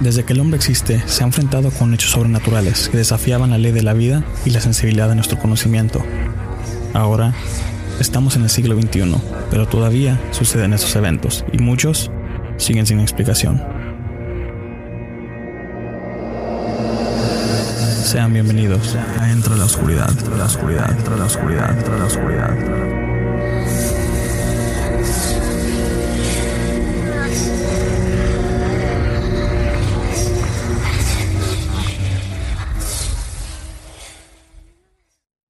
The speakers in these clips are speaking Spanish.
Desde que el hombre existe, se ha enfrentado con hechos sobrenaturales que desafiaban la ley de la vida y la sensibilidad de nuestro conocimiento. Ahora, estamos en el siglo XXI, pero todavía suceden esos eventos y muchos siguen sin explicación. Sean bienvenidos a Entre la Oscuridad, la Oscuridad, la Oscuridad, la Oscuridad.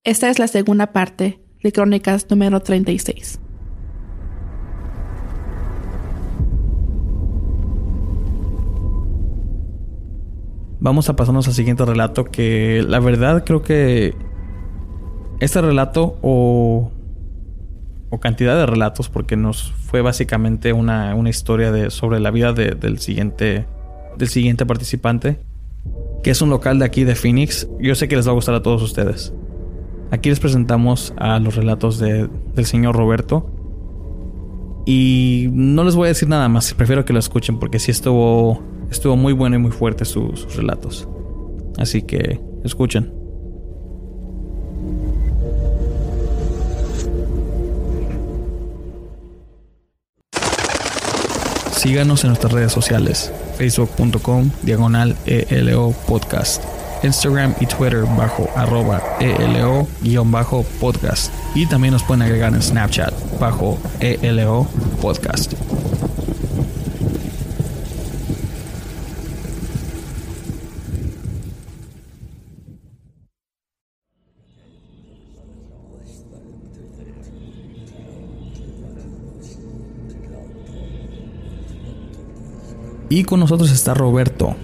Esta es la segunda parte de Crónicas número 36. Vamos a pasarnos al siguiente relato que la verdad creo que este relato o, o cantidad de relatos porque nos fue básicamente una, historia de, sobre la vida del, siguiente, del siguiente participante que es un local de aquí de Phoenix. Yo sé que les va a gustar a todos ustedes. Aquí les presentamos a los relatos del señor Roberto. Y no les voy a decir nada más, prefiero que lo escuchen porque sí estuvo, estuvo muy bueno y muy fuerte sus relatos. Así que escuchen. Síganos en nuestras redes sociales, facebook.com diagonal ELO podcast Instagram y Twitter bajo arroba ELO-podcast. Y también nos pueden agregar en Snapchat bajo ELO podcast. Y con nosotros está Roberto,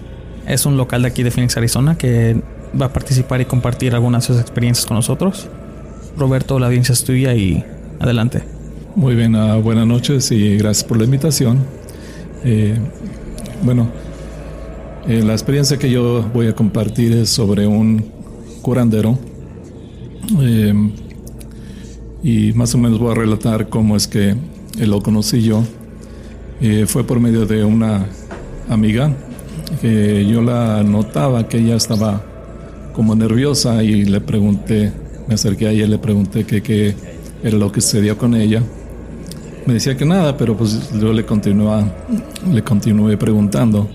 es un local de aquí de Phoenix, Arizona, que va a participar y compartir algunas de sus experiencias con nosotros. Roberto, la audiencia es tuya y adelante. Muy bien, uh, buenas noches y gracias por la invitación. Eh, bueno, eh, la experiencia que yo voy a compartir es sobre un curandero. Eh, y más o menos voy a relatar cómo es que lo conocí yo. fue por medio de una amiga que yo la notaba que ella estaba como nerviosa y le pregunté, me acerqué a ella y le pregunté qué era lo que sucedía con ella. Me decía que nada, pero pues yo le continuaba, le continué preguntando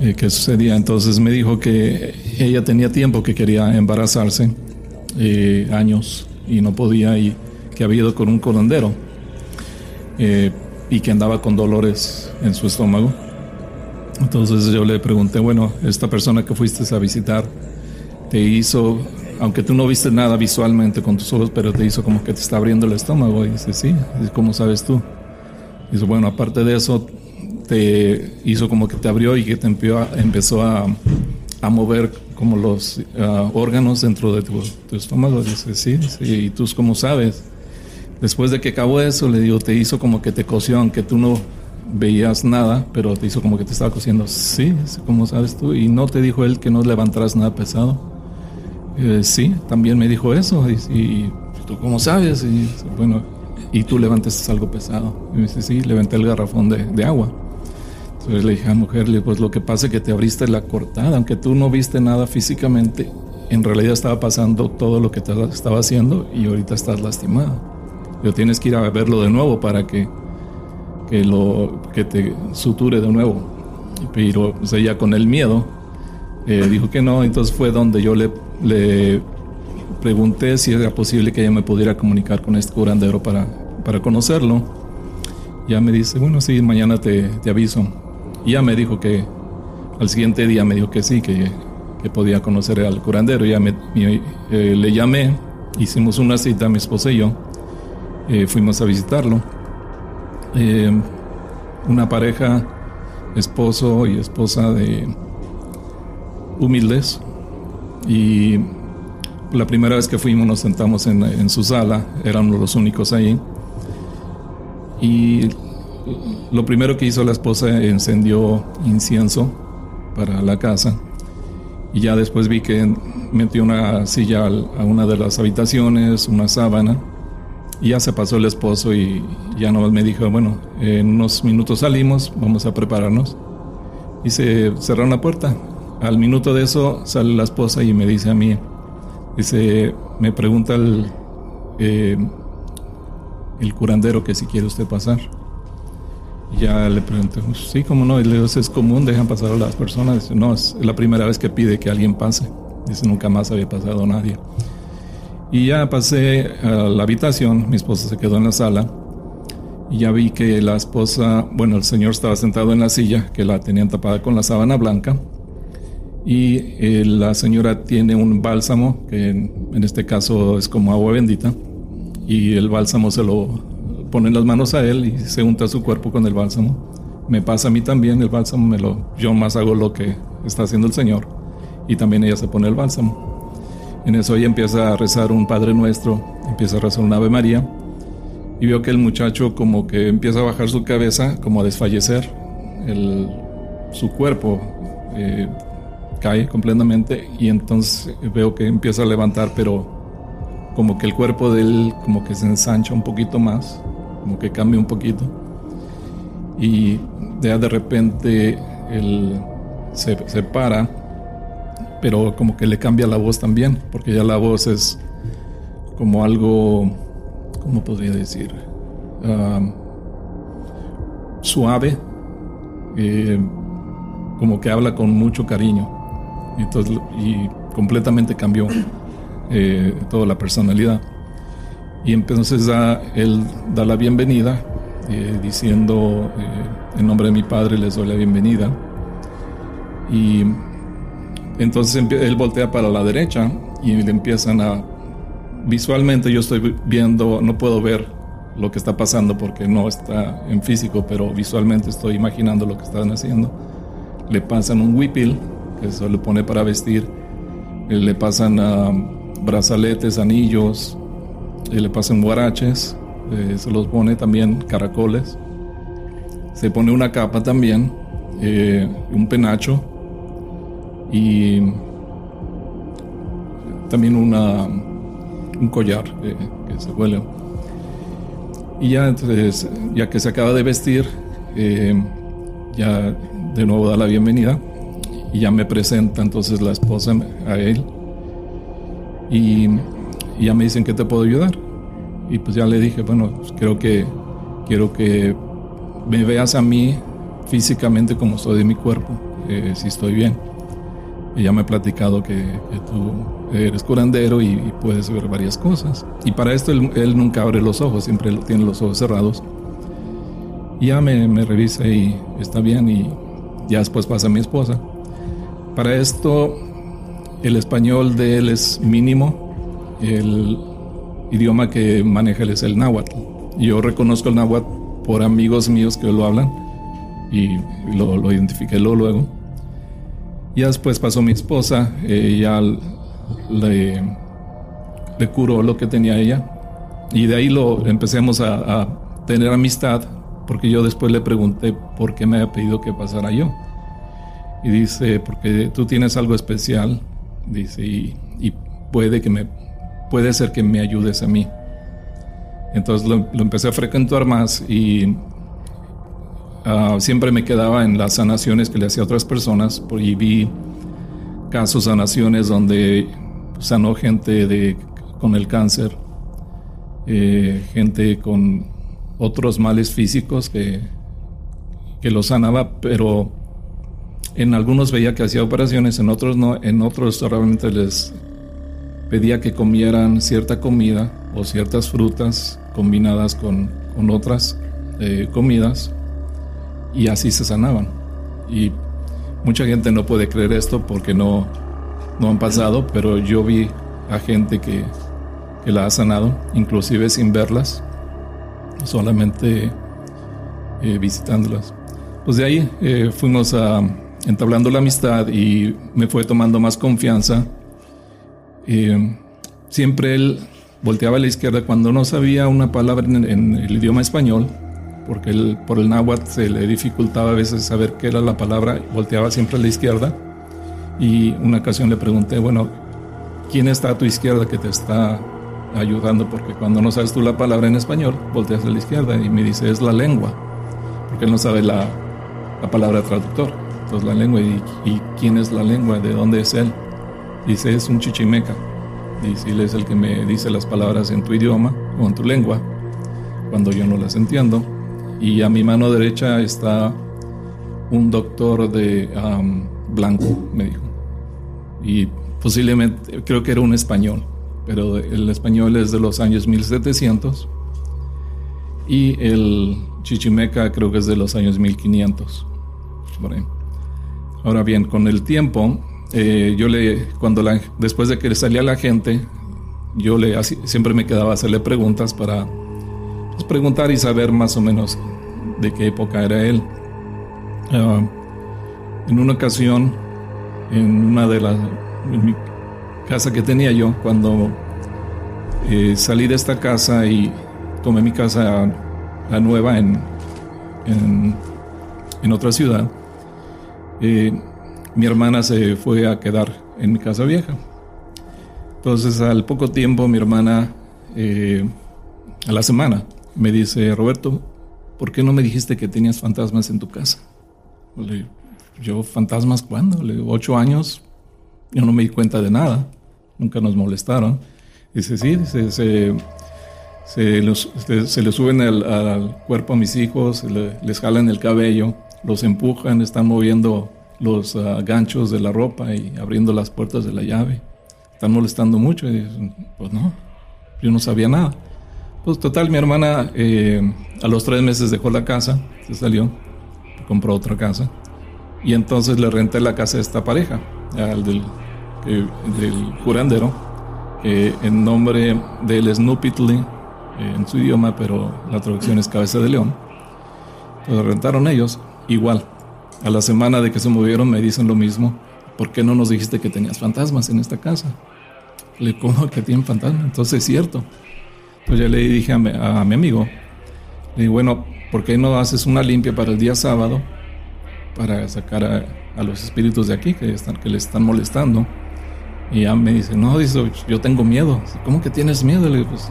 eh, qué sucedía. Entonces me dijo que ella tenía tiempo que quería embarazarse, eh, años, y no podía, y que había ido con un corondero eh, y que andaba con dolores en su estómago entonces yo le pregunté, bueno, esta persona que fuiste a visitar te hizo, aunque tú no viste nada visualmente con tus ojos, pero te hizo como que te está abriendo el estómago. Y dice, sí, ¿cómo sabes tú? dice, bueno, aparte de eso, te hizo como que te abrió y que te empezó a, a mover como los ah, órganos dentro de tu, estómago. Dice, sí, sí, y tú cómo sabes. Después de que acabó eso, le digo, te hizo como que te cosió, aunque tú no veías nada, pero te hizo como que te estaba cosiendo. Sí, como sabes tú. Y no te dijo él que no levantaras nada pesado. Eh, sí, también me dijo eso. Y, tú, ¿cómo sabes? Y bueno, y tú levantas algo pesado. Y me dice, sí, levanté el garrafón de, de agua. Entonces le dije a la mujer, pues lo que pasa es que te abriste la cortada, aunque tú no viste nada físicamente, en realidad estaba pasando todo lo que te estaba haciendo y ahorita estás lastimado. Pero tienes que ir a verlo de nuevo para que que, lo, que te suture de nuevo. Pero o ella con el miedo eh, dijo que no, entonces fue donde yo le, le pregunté si era posible que ella me pudiera comunicar con este curandero para, para conocerlo. Ya me dice, bueno, sí, mañana te, te aviso. Y ya me dijo que al siguiente día me dijo que sí, que, que podía conocer al curandero. Ya me, eh, le llamé, hicimos una cita, mi esposa y yo, eh, fuimos a visitarlo. Eh, una pareja, esposo y esposa de humildes, y la primera vez que fuimos nos sentamos en, en su sala, éramos los únicos ahí. Y lo primero que hizo la esposa encendió incienso para la casa. Y ya después vi que metió una silla a una de las habitaciones, una sábana ya se pasó el esposo y ya no me dijo, bueno, en unos minutos salimos, vamos a prepararnos y se cerró la puerta. Al minuto de eso sale la esposa y me dice a mí, dice, me pregunta el, eh, el curandero que si quiere usted pasar. Ya le pregunté, sí, como no, y le digo, es común, dejan pasar a las personas. Dice, no, es la primera vez que pide que alguien pase. Dice, nunca más había pasado nadie. Y ya pasé a la habitación, mi esposa se quedó en la sala. Y ya vi que la esposa, bueno, el señor estaba sentado en la silla, que la tenían tapada con la sábana blanca. Y eh, la señora tiene un bálsamo, que en este caso es como agua bendita. Y el bálsamo se lo pone las manos a él y se unta su cuerpo con el bálsamo. Me pasa a mí también el bálsamo, me lo, yo más hago lo que está haciendo el Señor y también ella se pone el bálsamo. En eso ella empieza a rezar un Padre Nuestro, empieza a rezar un Ave María y veo que el muchacho como que empieza a bajar su cabeza, como a desfallecer, su cuerpo eh, cae completamente y entonces veo que empieza a levantar, pero como que el cuerpo de él como que se ensancha un poquito más como que cambia un poquito. Y ya de repente él se, se, para, pero como que le cambia la voz también, porque ya la voz es como algo, ¿cómo podría decir? suave, eh, como que habla con mucho cariño. Entonces, y completamente cambió eh, toda la personalidad. Y entonces da, él da la bienvenida, eh, diciendo, en nombre de mi padre les doy la bienvenida. Y entonces él voltea para la derecha y le empiezan a... Visualmente yo estoy viendo, no puedo ver lo que está pasando porque no está en físico, pero visualmente estoy imaginando lo que están haciendo. Le pasan un whipil, que se le pone para vestir, le pasan ah, brazaletes, anillos, y le pasan guaraches, eh, se los pone también caracoles, se pone una capa también, eh, un penacho y también una, un collar eh, que se huele. Y ya entonces, ya que se acaba de vestir, ya de nuevo da la bienvenida y ya me presenta entonces la esposa a él. Y ya me dicen que te puedo ayudar. Y pues ya le dije, bueno, pues creo que quiero que me veas a mí físicamente como soy de mi cuerpo, eh, si estoy bien. Ya me ha platicado que, tú eres curandero y, puedes ver varias cosas. Y para esto él, nunca abre los ojos, siempre tiene los ojos cerrados. Y ya me, me revisa y está bien y ya después pasa mi esposa. Para esto el español de él es mínimo, el idioma que maneja es el náhuatl. Yo reconozco el náhuatl por amigos míos que lo hablan y lo, lo identifiqué luego. Ya después pasó mi esposa, ella le, le curó lo que tenía ella y de ahí lo empecemos a, tener amistad porque yo después le pregunté por qué me había pedido que pasara yo. Y dice, porque tú tienes algo especial, dice, y puede que me puede ser que me ayudes a mí. Entonces lo, empecé a frecuentar más y ah, siempre me quedaba en las sanaciones que le hacía a otras personas y vi casos sanaciones donde sanó gente de, con el cáncer, eh, gente con otros males físicos que, que lo sanaba, pero en algunos veía que hacía operaciones, en otros no, en otros realmente les pedía que comieran cierta comida o ciertas frutas combinadas con, con otras eh, comidas y así se sanaban. Y mucha gente no puede creer esto porque no, no han pasado, pero yo vi a gente que, que la ha sanado, inclusive sin verlas, solamente eh, visitándolas. Pues de ahí eh, fuimos a, entablando la amistad y me fue tomando más confianza eh, siempre él volteaba a la izquierda cuando no sabía una palabra en, el idioma español, porque él, por el náhuatl se le dificultaba a veces saber qué era la palabra, volteaba siempre a la izquierda. Y una ocasión le pregunté, bueno, ¿quién está a tu izquierda que te está ayudando? Porque cuando no sabes tú la palabra en español, volteas a la izquierda y me dice, es la lengua, porque él no sabe la, la palabra traductor. Entonces la lengua, y, ¿y quién es la lengua? ¿De dónde es él? Dice, es un chichimeca. Dice, él es el que me dice las palabras en tu idioma o en tu lengua, cuando yo no las entiendo. Y a mi mano derecha está un doctor de blanco, me dijo. Y posiblemente, creo que era un español, pero el español es de los años 1700 y el chichimeca creo que es de los años 1500. Ahora bien, con el tiempo eh, yo le, cuando la, después de que salía la gente, yo le siempre me quedaba a hacerle preguntas para pues, preguntar y saber más o menos de qué época era él. Ah, en una ocasión, en una de las en casa que tenía yo, cuando eh, salí de esta casa y tomé mi casa la nueva en, en, en otra ciudad, eh, mi hermana se fue a quedar en mi casa vieja. Entonces al poco tiempo mi hermana, eh, a la semana, me dice, Roberto, ¿por qué no me dijiste que tenías fantasmas en tu casa? Le, yo, ¿fantasmas cuándo? Le digo, ocho años, yo no me di cuenta de nada, nunca nos molestaron. Dice, sí, se, se, se, le suben al, cuerpo a mis hijos, les jalan el cabello, los empujan, están moviendo los ah, ganchos de la ropa y abriendo las puertas de la llave. Están molestando mucho. Y pues no, yo no sabía nada. Pues total, mi hermana eh, a los tres meses dejó la casa, se salió, compró otra casa. Y entonces le renté la casa a esta pareja, al del, del curandero, que en nombre del Snoopitly, eh, en su idioma, pero la traducción es cabeza de león. Pues rentaron ellos, igual, a la semana de que se movieron me dicen lo mismo. ¿Por qué no nos dijiste que tenías fantasmas en esta casa? Le como que tienen fantasmas. Entonces es cierto. Pues ya le dije a mi, amigo, le dije, bueno, ¿por qué no haces una limpia para el día sábado para sacar a, los espíritus de aquí que, están, que le están molestando? Y ya me dice, no, dice, yo tengo miedo. ¿Cómo que tienes miedo? Le digo, pues,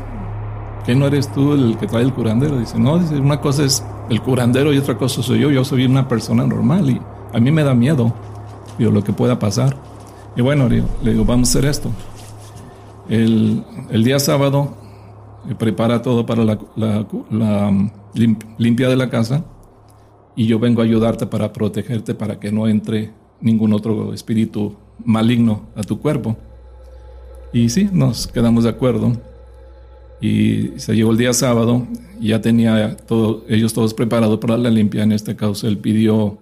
¿qué no eres tú el que trae el curandero? Dice, no, dice, una cosa es el curandero y otra cosa soy yo. Yo soy una persona normal y a mí me da miedo digo, lo que pueda pasar. Y bueno, le digo, vamos a hacer esto. El, día sábado prepara todo para la, um, limpia de la casa y yo vengo a ayudarte para protegerte para que no entre ningún otro espíritu maligno a tu cuerpo. Y sí, nos quedamos de acuerdo. Y se llegó el día sábado y ya tenía ellos todos preparados para la limpia. En este caso, él pidió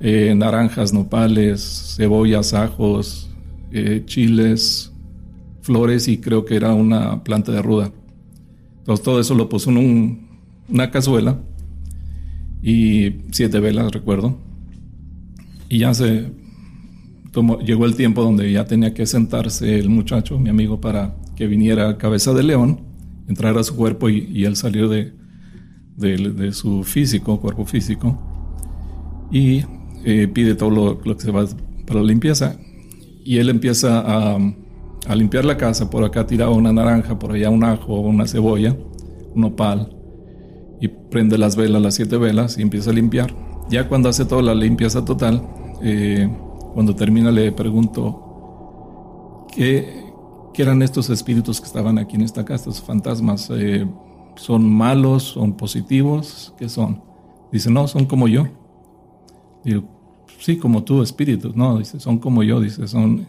eh, naranjas, nopales, cebollas, ajos, eh, chiles, flores y creo que era una planta de ruda. Entonces todo eso lo puso en una cazuela y siete velas, recuerdo. Y ya se llegó el tiempo donde ya tenía que sentarse el muchacho, mi amigo, para que viniera a cabeza de león entrar a su cuerpo y, él salir de, de, su físico, cuerpo físico, y eh, pide todo lo, que se va para la limpieza. Y él empieza a, a, limpiar la casa, por acá tiraba una naranja, por allá un ajo, una cebolla, un opal, y prende las velas, las siete velas, y empieza a limpiar. Ya cuando hace toda la limpieza total, eh, cuando termina le pregunto, ¿qué, ¿Qué eran estos espíritus que estaban aquí en esta casa, estos fantasmas? Eh, ¿Son malos? ¿Son positivos? ¿Qué son? Dice, no, son como yo. Digo, sí, como tú, espíritus. No, dice, son como yo, dice, son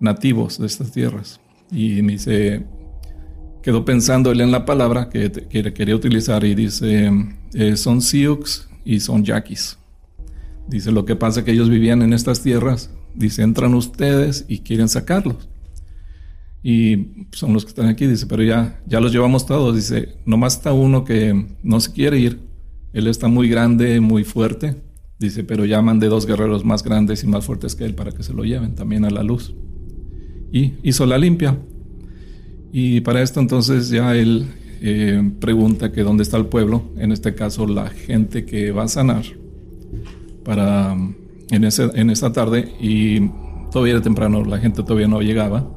nativos de estas tierras. Y me dice, quedó pensando él en la palabra que, quería utilizar y dice, eh, son Sioux y son Yaquis. Dice, lo que pasa es que ellos vivían en estas tierras, dice, entran ustedes y quieren sacarlos y son los que están aquí, dice, pero ya, ya los llevamos todos, dice, nomás está uno que no se quiere ir, él está muy grande, muy fuerte, dice, pero llaman de dos guerreros más grandes y más fuertes que él para que se lo lleven también a la luz. Y hizo la limpia. Y para esto entonces ya él eh, pregunta que dónde está el pueblo, en este caso la gente que va a sanar, para en, ese, en esa tarde y todavía era temprano, la gente todavía no llegaba.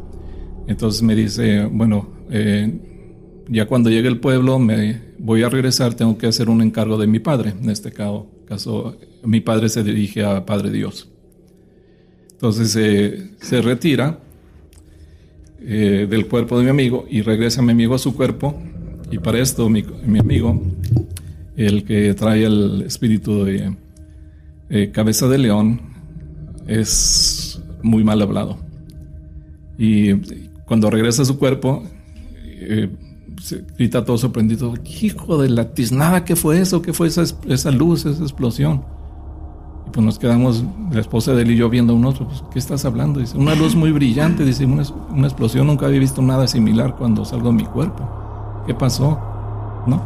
Entonces me dice, bueno, eh, ya cuando llegue el pueblo me voy a regresar, tengo que hacer un encargo de mi padre. En este caso, caso mi padre se dirige a Padre Dios. Entonces eh, se retira eh, del cuerpo de mi amigo y regresa mi amigo a su cuerpo. Y para esto mi, mi amigo, el que trae el espíritu de eh, cabeza de león, es muy mal hablado. Y cuando regresa a su cuerpo, se grita todo sorprendido, hijo de la tiznada, ¿qué fue eso? ¿Qué fue esa, esa luz, esa explosión? Pues nos quedamos, la esposa de él y yo viendo a un otro, pues, ¿qué estás hablando? Dice, una luz muy brillante, dice, una, una explosión, nunca había visto nada similar cuando salgo de mi cuerpo. ¿Qué pasó? No,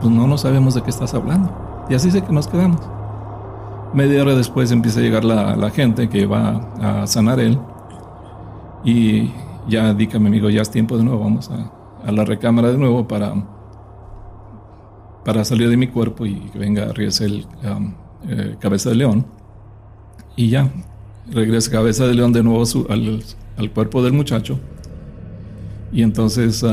pues no, no sabemos de qué estás hablando. Y así sé que nos quedamos. Media hora después empieza a llegar la, la gente que va a sanar él. Y ya mi amigo, ya es tiempo de nuevo, vamos a, a la recámara de nuevo para, para salir de mi cuerpo y que venga a el um, eh, cabeza de león. Y ya, regresa cabeza de león de nuevo al, cuerpo del muchacho. Y entonces,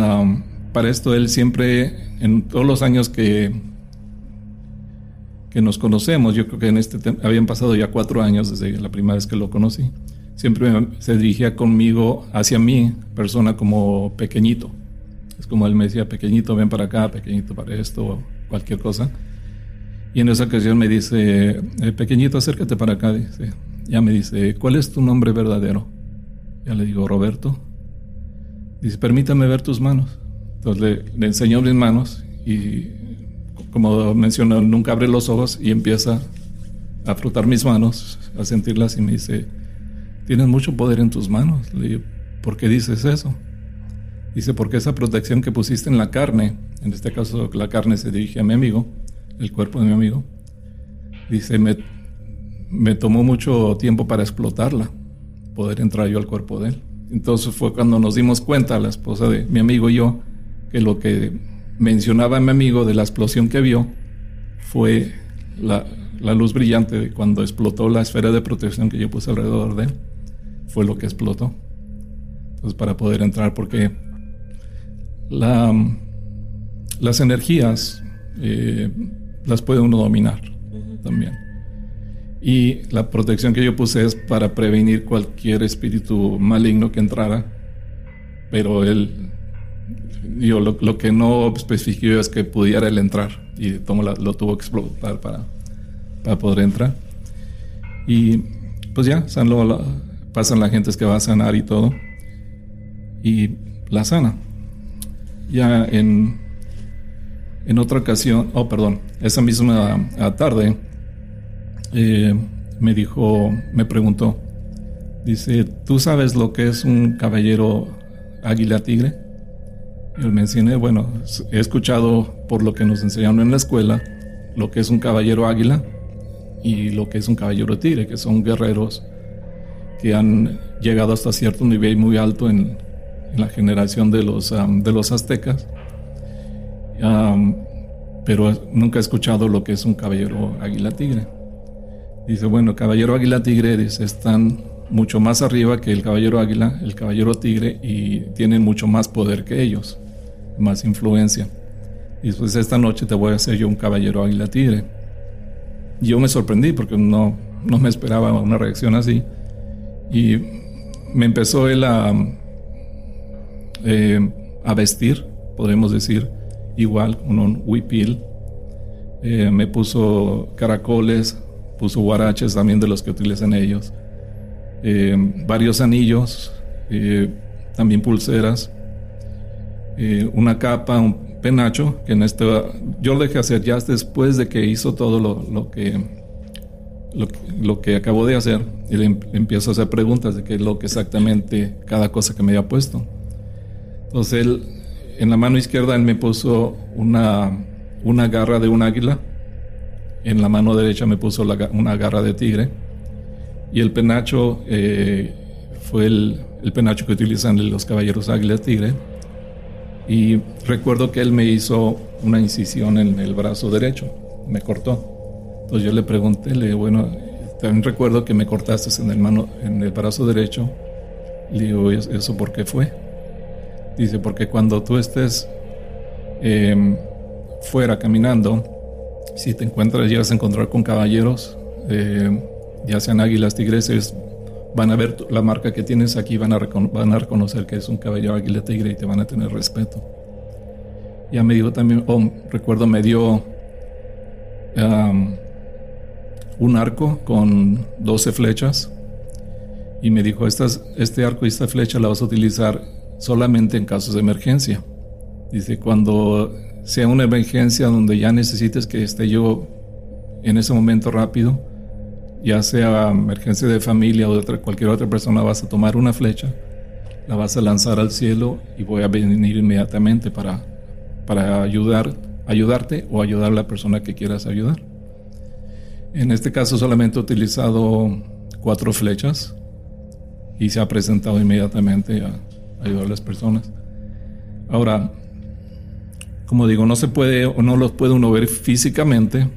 para esto, él siempre, en todos los años que, que nos conocemos, yo creo que en este habían pasado ya cuatro años desde la primera vez que lo conocí, siempre se dirigía conmigo, hacia mí, persona como pequeñito. Es como él me decía, pequeñito, ven para acá, pequeñito para esto, cualquier cosa. Y en esa ocasión me dice, eh, pequeñito, acércate para acá. Ya me dice, ¿cuál es tu nombre verdadero? Ya le digo, Roberto. Dice, permítame ver tus manos. Entonces le, le enseño mis manos y, como mencionó, nunca abre los ojos y empieza a frotar mis manos, a sentirlas y me dice, tienes mucho poder en tus manos. Le digo, ¿por qué dices eso? Dice, porque esa protección que pusiste en la carne, en este caso la carne se dirige a mi amigo, el cuerpo de mi amigo, dice, me, me tomó mucho tiempo para explotarla, poder entrar yo al cuerpo de él. Entonces fue cuando nos dimos cuenta, la esposa de mi amigo y yo, que lo que mencionaba mi amigo de la explosión que vio fue la, la luz brillante cuando explotó la esfera de protección que yo puse alrededor de él. Fue lo que explotó. Entonces para poder entrar, porque la, las energías eh, las puede uno dominar también. Y la protección que yo puse es para prevenir cualquier espíritu maligno que entrara, pero él, yo lo, que no especificó es que pudiera él entrar y lo tuvo que explotar para, para poder entrar. Y pues ya, San pasan la gente que va a sanar y todo, y la sana ya en, en otra ocasión, oh perdón, esa misma tarde, eh, me dijo, me preguntó, dice, ¿tú sabes lo que es un caballero águila tigre? Yo mencioné, bueno, he escuchado por lo que nos enseñaron en la escuela lo que es un caballero águila y lo que es un caballero tigre, que son guerreros que han llegado hasta cierto nivel muy alto en, la generación de los, de los aztecas, pero nunca he escuchado lo que es un caballero águila tigre. Dice, bueno, caballero águila tigre dice, están mucho más arriba que el caballero águila, el caballero tigre, y tienen mucho más poder que ellos, más influencia. Y pues esta noche te voy a hacer yo un caballero águila tigre. Yo me sorprendí porque no, no me esperaba una reacción así. Y me empezó él a, eh, a vestir, podemos decir, igual con un huipil. Eh, me puso caracoles, puso guaraches también de los que utilizan ellos, eh, varios anillos, también pulseras, una capa, un penacho, que en esto yo lo dejé hacer ya después de que hizo todo lo, que lo, que acabó de hacer y le, empiezo a hacer preguntas de qué es lo que exactamente cada cosa que me había puesto. Entonces él, en la mano izquierda él me puso una, una garra de un águila, en la mano derecha me puso una garra de tigre y el penacho eh, fue el, penacho que utilizan los caballeros águila tigre. Y recuerdo que él me hizo una incisión en el brazo derecho, me cortó. Entonces yo le pregunté, le bueno, también recuerdo que me cortaste en el, mano, en el brazo derecho. Le digo, ¿eso por qué fue? Dice, porque cuando tú estés em, fuera caminando, si te encuentras, llegas a encontrar con caballeros, eh, ya sean águilas, tigreses, van a ver la marca que tienes aquí, van a, van a reconocer que es un caballero águila tigre y te van a tener respeto. Ya me dijo también, oh, recuerdo, me dio un arco con 12 flechas y me dijo, Estas, este arco y esta flecha la vas a utilizar solamente en casos de emergencia. Dice, cuando sea una emergencia donde ya necesites que esté yo en ese momento rápido, ya sea emergencia de familia o de cualquier otra persona, vas a tomar una flecha, la vas a lanzar al cielo y voy a venir inmediatamente para, para ayudar, ayudarte o ayudar a la persona que quieras ayudar. En este caso solamente he utilizado cuatro flechas y se ha presentado inmediatamente a ayudar a las personas. Ahora, como digo, no se puede o no los puede uno ver físicamente,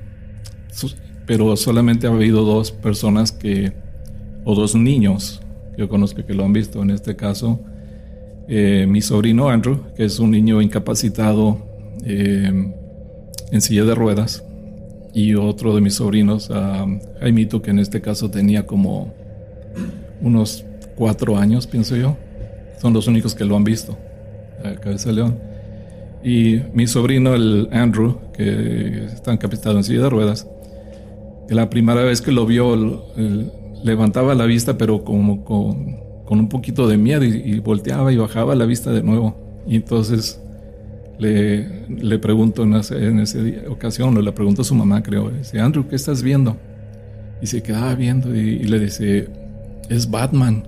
pero solamente ha habido dos personas que, o dos niños que yo conozco que lo han visto. En este caso, eh, mi sobrino Andrew, que es un niño incapacitado eh, en silla de ruedas, y otro de mis sobrinos, uh, Jaimito, que en este caso tenía como unos cuatro años, pienso yo. Son los únicos que lo han visto, Cabeza León. Y mi sobrino, el Andrew, que está incapacitado en silla de ruedas, la primera vez que lo vio, levantaba la vista, pero como con, un poquito de miedo y, volteaba y bajaba la vista de nuevo. Y entonces le, le pregunto en, en esa ocasión, o le pregunto a su mamá, creo, dice, Andrew, ¿qué estás viendo? Y se quedaba viendo y, le dice, es Batman.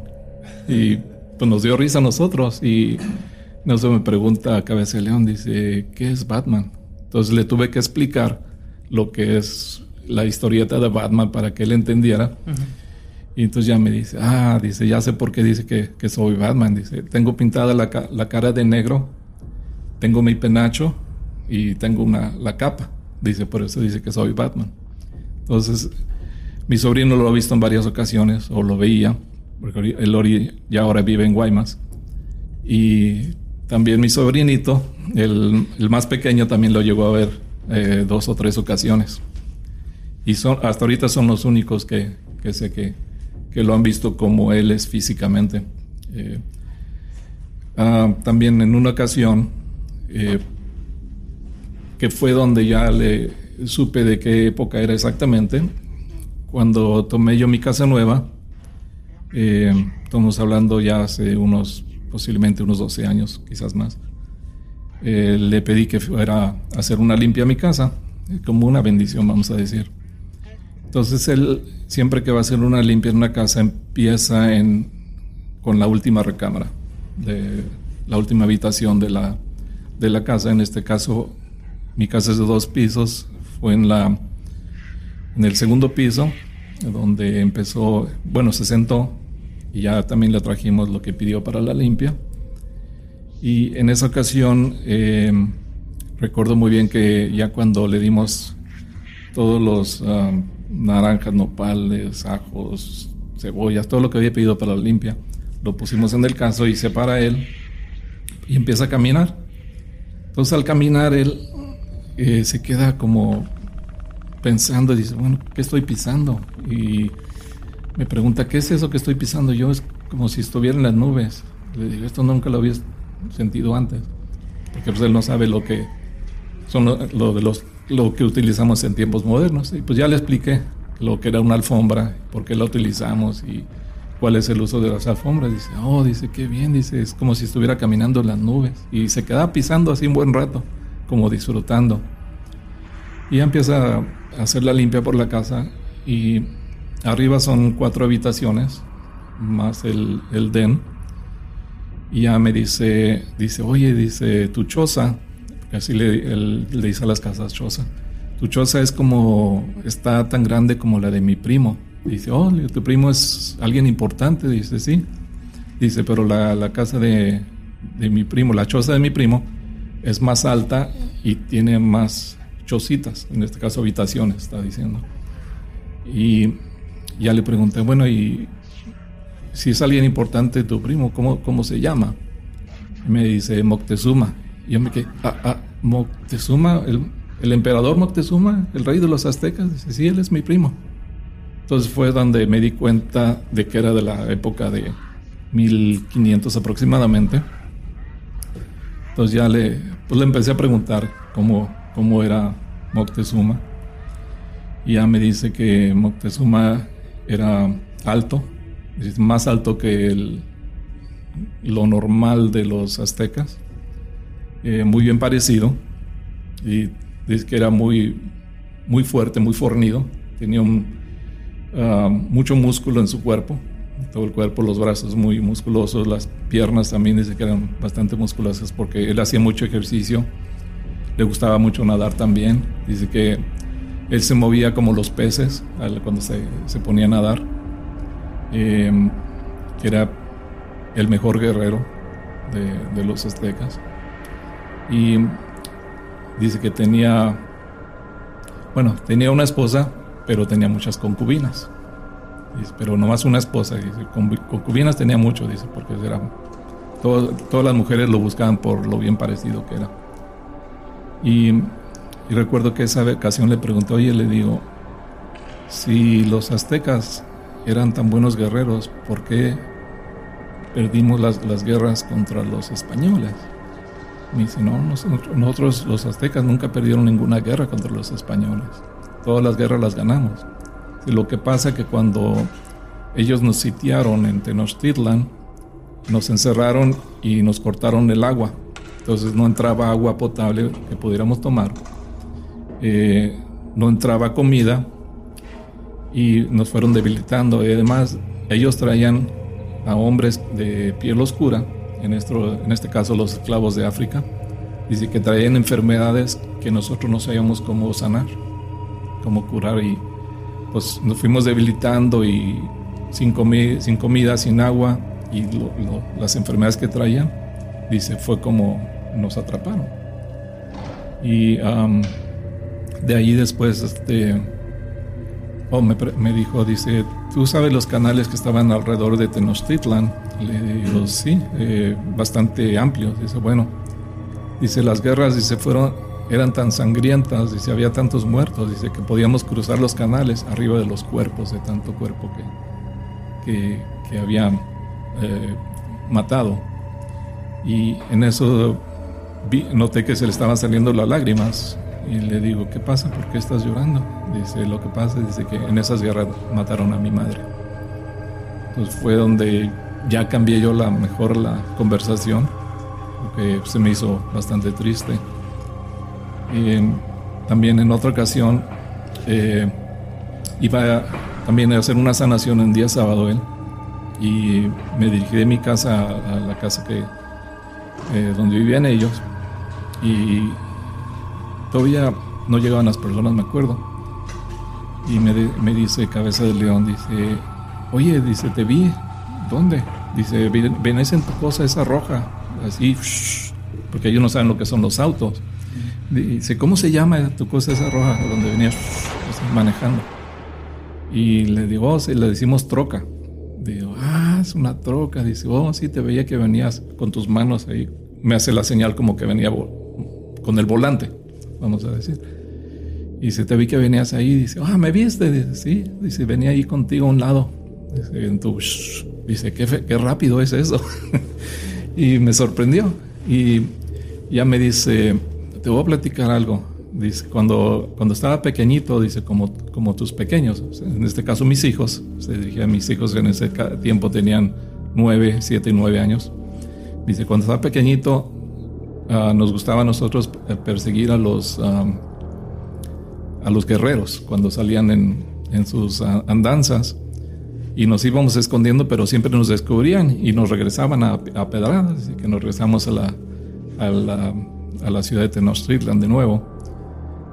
Y pues nos dio risa a nosotros y no se me pregunta a Cabeza de León, dice, ¿qué es Batman? Entonces le tuve que explicar lo que es la historieta de Batman para que él entendiera. Y entonces ya me dice, ah, dice, ya sé por qué dice que, que soy Batman. Dice, tengo pintada la, la, cara de negro, tengo mi penacho y tengo una, la capa. Dice, por eso dice que soy Batman. Entonces, mi sobrino lo ha visto en varias ocasiones, o lo veía, porque él ya ahora vive en Guaymas. Y también mi sobrinito, el, el más pequeño, también lo llegó a ver eh, dos o tres ocasiones. Y son, hasta ahorita son los únicos que, que sé que, que, lo han visto como él es físicamente. Eh, ah, también en una ocasión, eh, que fue donde ya le supe de qué época era exactamente, cuando tomé yo mi casa nueva, eh, estamos hablando ya hace unos, posiblemente unos 12 años, quizás más, le pedí que fuera a hacer una limpia a mi casa, como una bendición, vamos a decir. Entonces él, siempre que va a hacer una limpia en una casa, empieza en, con la última recámara, de la última habitación de la, de la casa. En este caso, mi casa es de dos pisos, fue en, la, en el segundo piso, donde empezó, bueno, se sentó y ya también le trajimos lo que pidió para la limpia. Y en esa ocasión, eh, recuerdo muy bien que ya cuando le dimos todos los... Ah, naranjas, nopales, ajos, cebollas, todo lo que había pedido para la limpia. Lo pusimos en el caso y se para él y empieza a caminar. Entonces al caminar él eh, se queda como pensando dice, bueno, ¿qué estoy pisando? Y me pregunta, ¿qué es eso que estoy pisando? Yo es como si estuviera en las nubes. Le digo, esto nunca lo había sentido antes. Porque pues él no sabe lo que son lo de los lo que utilizamos en tiempos modernos. Y pues ya le expliqué lo que era una alfombra, por qué la utilizamos y cuál es el uso de las alfombras. Dice, oh, dice, qué bien, dice, es como si estuviera caminando en las nubes. Y se queda pisando así un buen rato, como disfrutando. Y ya empieza hacer la limpia por la casa y arriba son cuatro habitaciones, más el, el den. Y ya me dice, dice, oye, dice, tu choza Así le, le dice a las casas choza. Tu choza es como, está tan grande como la de mi primo. Dice, oh, tu primo es alguien importante. Dice, sí. Dice, pero la, la casa de, de mi primo, la choza de mi primo, es más alta y tiene más chocitas, en este caso habitaciones, está diciendo. Y ya le pregunté, bueno, y si es alguien importante tu primo, ¿cómo, cómo se llama? me dice Moctezuma. Y yo me quedé, ah, ah, Moctezuma, el, el, emperador Moctezuma, el rey de los aztecas. Dice, sí, él es mi primo. Entonces fue donde me di cuenta de que era de la época de 1500 aproximadamente. Entonces ya le, pues le empecé a preguntar cómo, cómo era Moctezuma. Y ya me dice que Moctezuma era alto, más alto que el, lo normal de los aztecas, eh, muy bien parecido, y dice que era muy, muy fuerte, muy fornido, tenía un, ah, mucho músculo en su cuerpo, todo el cuerpo, los brazos muy musculosos, las piernas también dice que eran bastante musculosas porque él hacía mucho ejercicio, le gustaba mucho nadar también, dice que él se movía como los peces cuando se, se ponía a nadar, eh, era el mejor guerrero de, los aztecas. Y dice que tenía, bueno, tenía una esposa, pero tenía muchas concubinas. pero no más una esposa, dice, concubinas tenía mucho, dice, porque era, todas las mujeres lo buscaban por lo bien parecido que era. Y, recuerdo que esa ocasión le preguntó, oye, le digo, si los aztecas eran tan buenos guerreros, ¿por qué perdimos las, las guerras contra los españoles. Me dice, no, nosotros, los aztecas nunca perdieron ninguna guerra contra los españoles. Todas las guerras las ganamos. Lo que pasa es que cuando ellos nos sitiaron en Tenochtitlan, nos encerraron y nos cortaron el agua. Entonces no entraba agua potable que pudiéramos tomar. Eh, no entraba comida y nos fueron debilitando. Y además ellos traían a hombres de piel oscura, en, en este caso los esclavos de África, dice que traían enfermedades que nosotros no sabíamos cómo sanar, cómo curar y pues nos fuimos debilitando y sin, sin comida, sin agua y las enfermedades que traían, dice, fue como nos atraparon. Y de ahí después, este, oh, me, dijo, dice, ¿Tú sabes los canales que estaban alrededor de Tenochtitlan? Le digo, sí, eh, bastante amplios. Dice, bueno, dice, las guerras, dice, fueron, eran tan sangrientas, dice, había tantos muertos, dice, que podíamos cruzar los canales arriba de los cuerpos, de tanto cuerpo que, que, habían eh, matado. Y en eso noté que se le estaban saliendo las lágrimas. Y le digo, ¿qué pasa? ¿Por qué estás llorando? Dice, lo que pasa es que en esas guerras mataron a mi madre. Entonces fue donde ya cambié yo la mejor la conversación, porque se me hizo bastante triste. Y también en otra ocasión eh, iba también a hacer una sanación en día sábado él y me dirigí de mi casa a, la casa que eh, donde vivían ellos y Todavía no llegaban las personas, me acuerdo. Y me, dice Cabeza de León, dice, oye, dice, te vi. ¿Dónde? Dice, venés en tu cosa esa roja. Así, porque ellos no saben lo que son los autos. Dice, ¿cómo se llama tu cosa esa roja? Donde venías manejando. Y le digo, oh, le decimos troca. Digo, ah, es una troca. Dice, oh, sí, te veía que venías con tus manos ahí. Me hace la señal como que venía con el volante vamos a decir. Y se te vi que venías ahí, dice, ah, ¿me viste? Dice, sí, dice, venía ahí contigo a un lado. Dice, en tu, dice, qué, qué rápido es eso. y me sorprendió. Y ya me dice, te voy a platicar algo. Dice, cuando, cuando estaba pequeñito, dice, como, como tus pequeños, en este caso mis hijos, se dirigía mis hijos en ese tiempo tenían nueve, siete y nueve años. Dice, cuando estaba pequeñito, Ah, nos gustaba a nosotros perseguir a los, a los guerreros cuando salían en, en sus ah, andanzas y nos íbamos escondiendo, pero siempre nos descubrían y nos regresaban a, a pedradas, así que nos regresamos a la, a la, a la ciudad de Tenochtitlan de nuevo.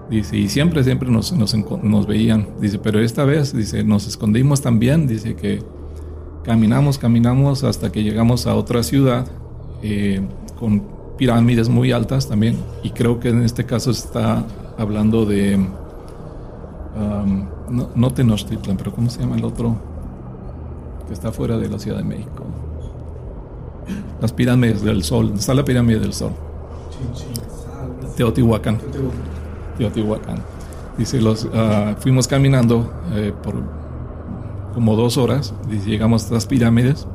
Dice, y siempre, siempre nos, nos, nos, veían. Dice, pero esta vez, dice, nos escondimos también, dice que, caminamos, caminamos hasta que llegamos a otra ciudad eh, con pirámides muy altas también. Y creo que en este caso está hablando de, um, no, no Tenochtitlan, pero ¿cómo se llama el otro? Que está fuera de la Ciudad de México. Las pirámides del Sol. Está la pirámide del Sol. Teotihuacán. Teotihuacán. Dice, los, ah, fuimos caminando eh, por como dos horas y llegamos a estas pirámides.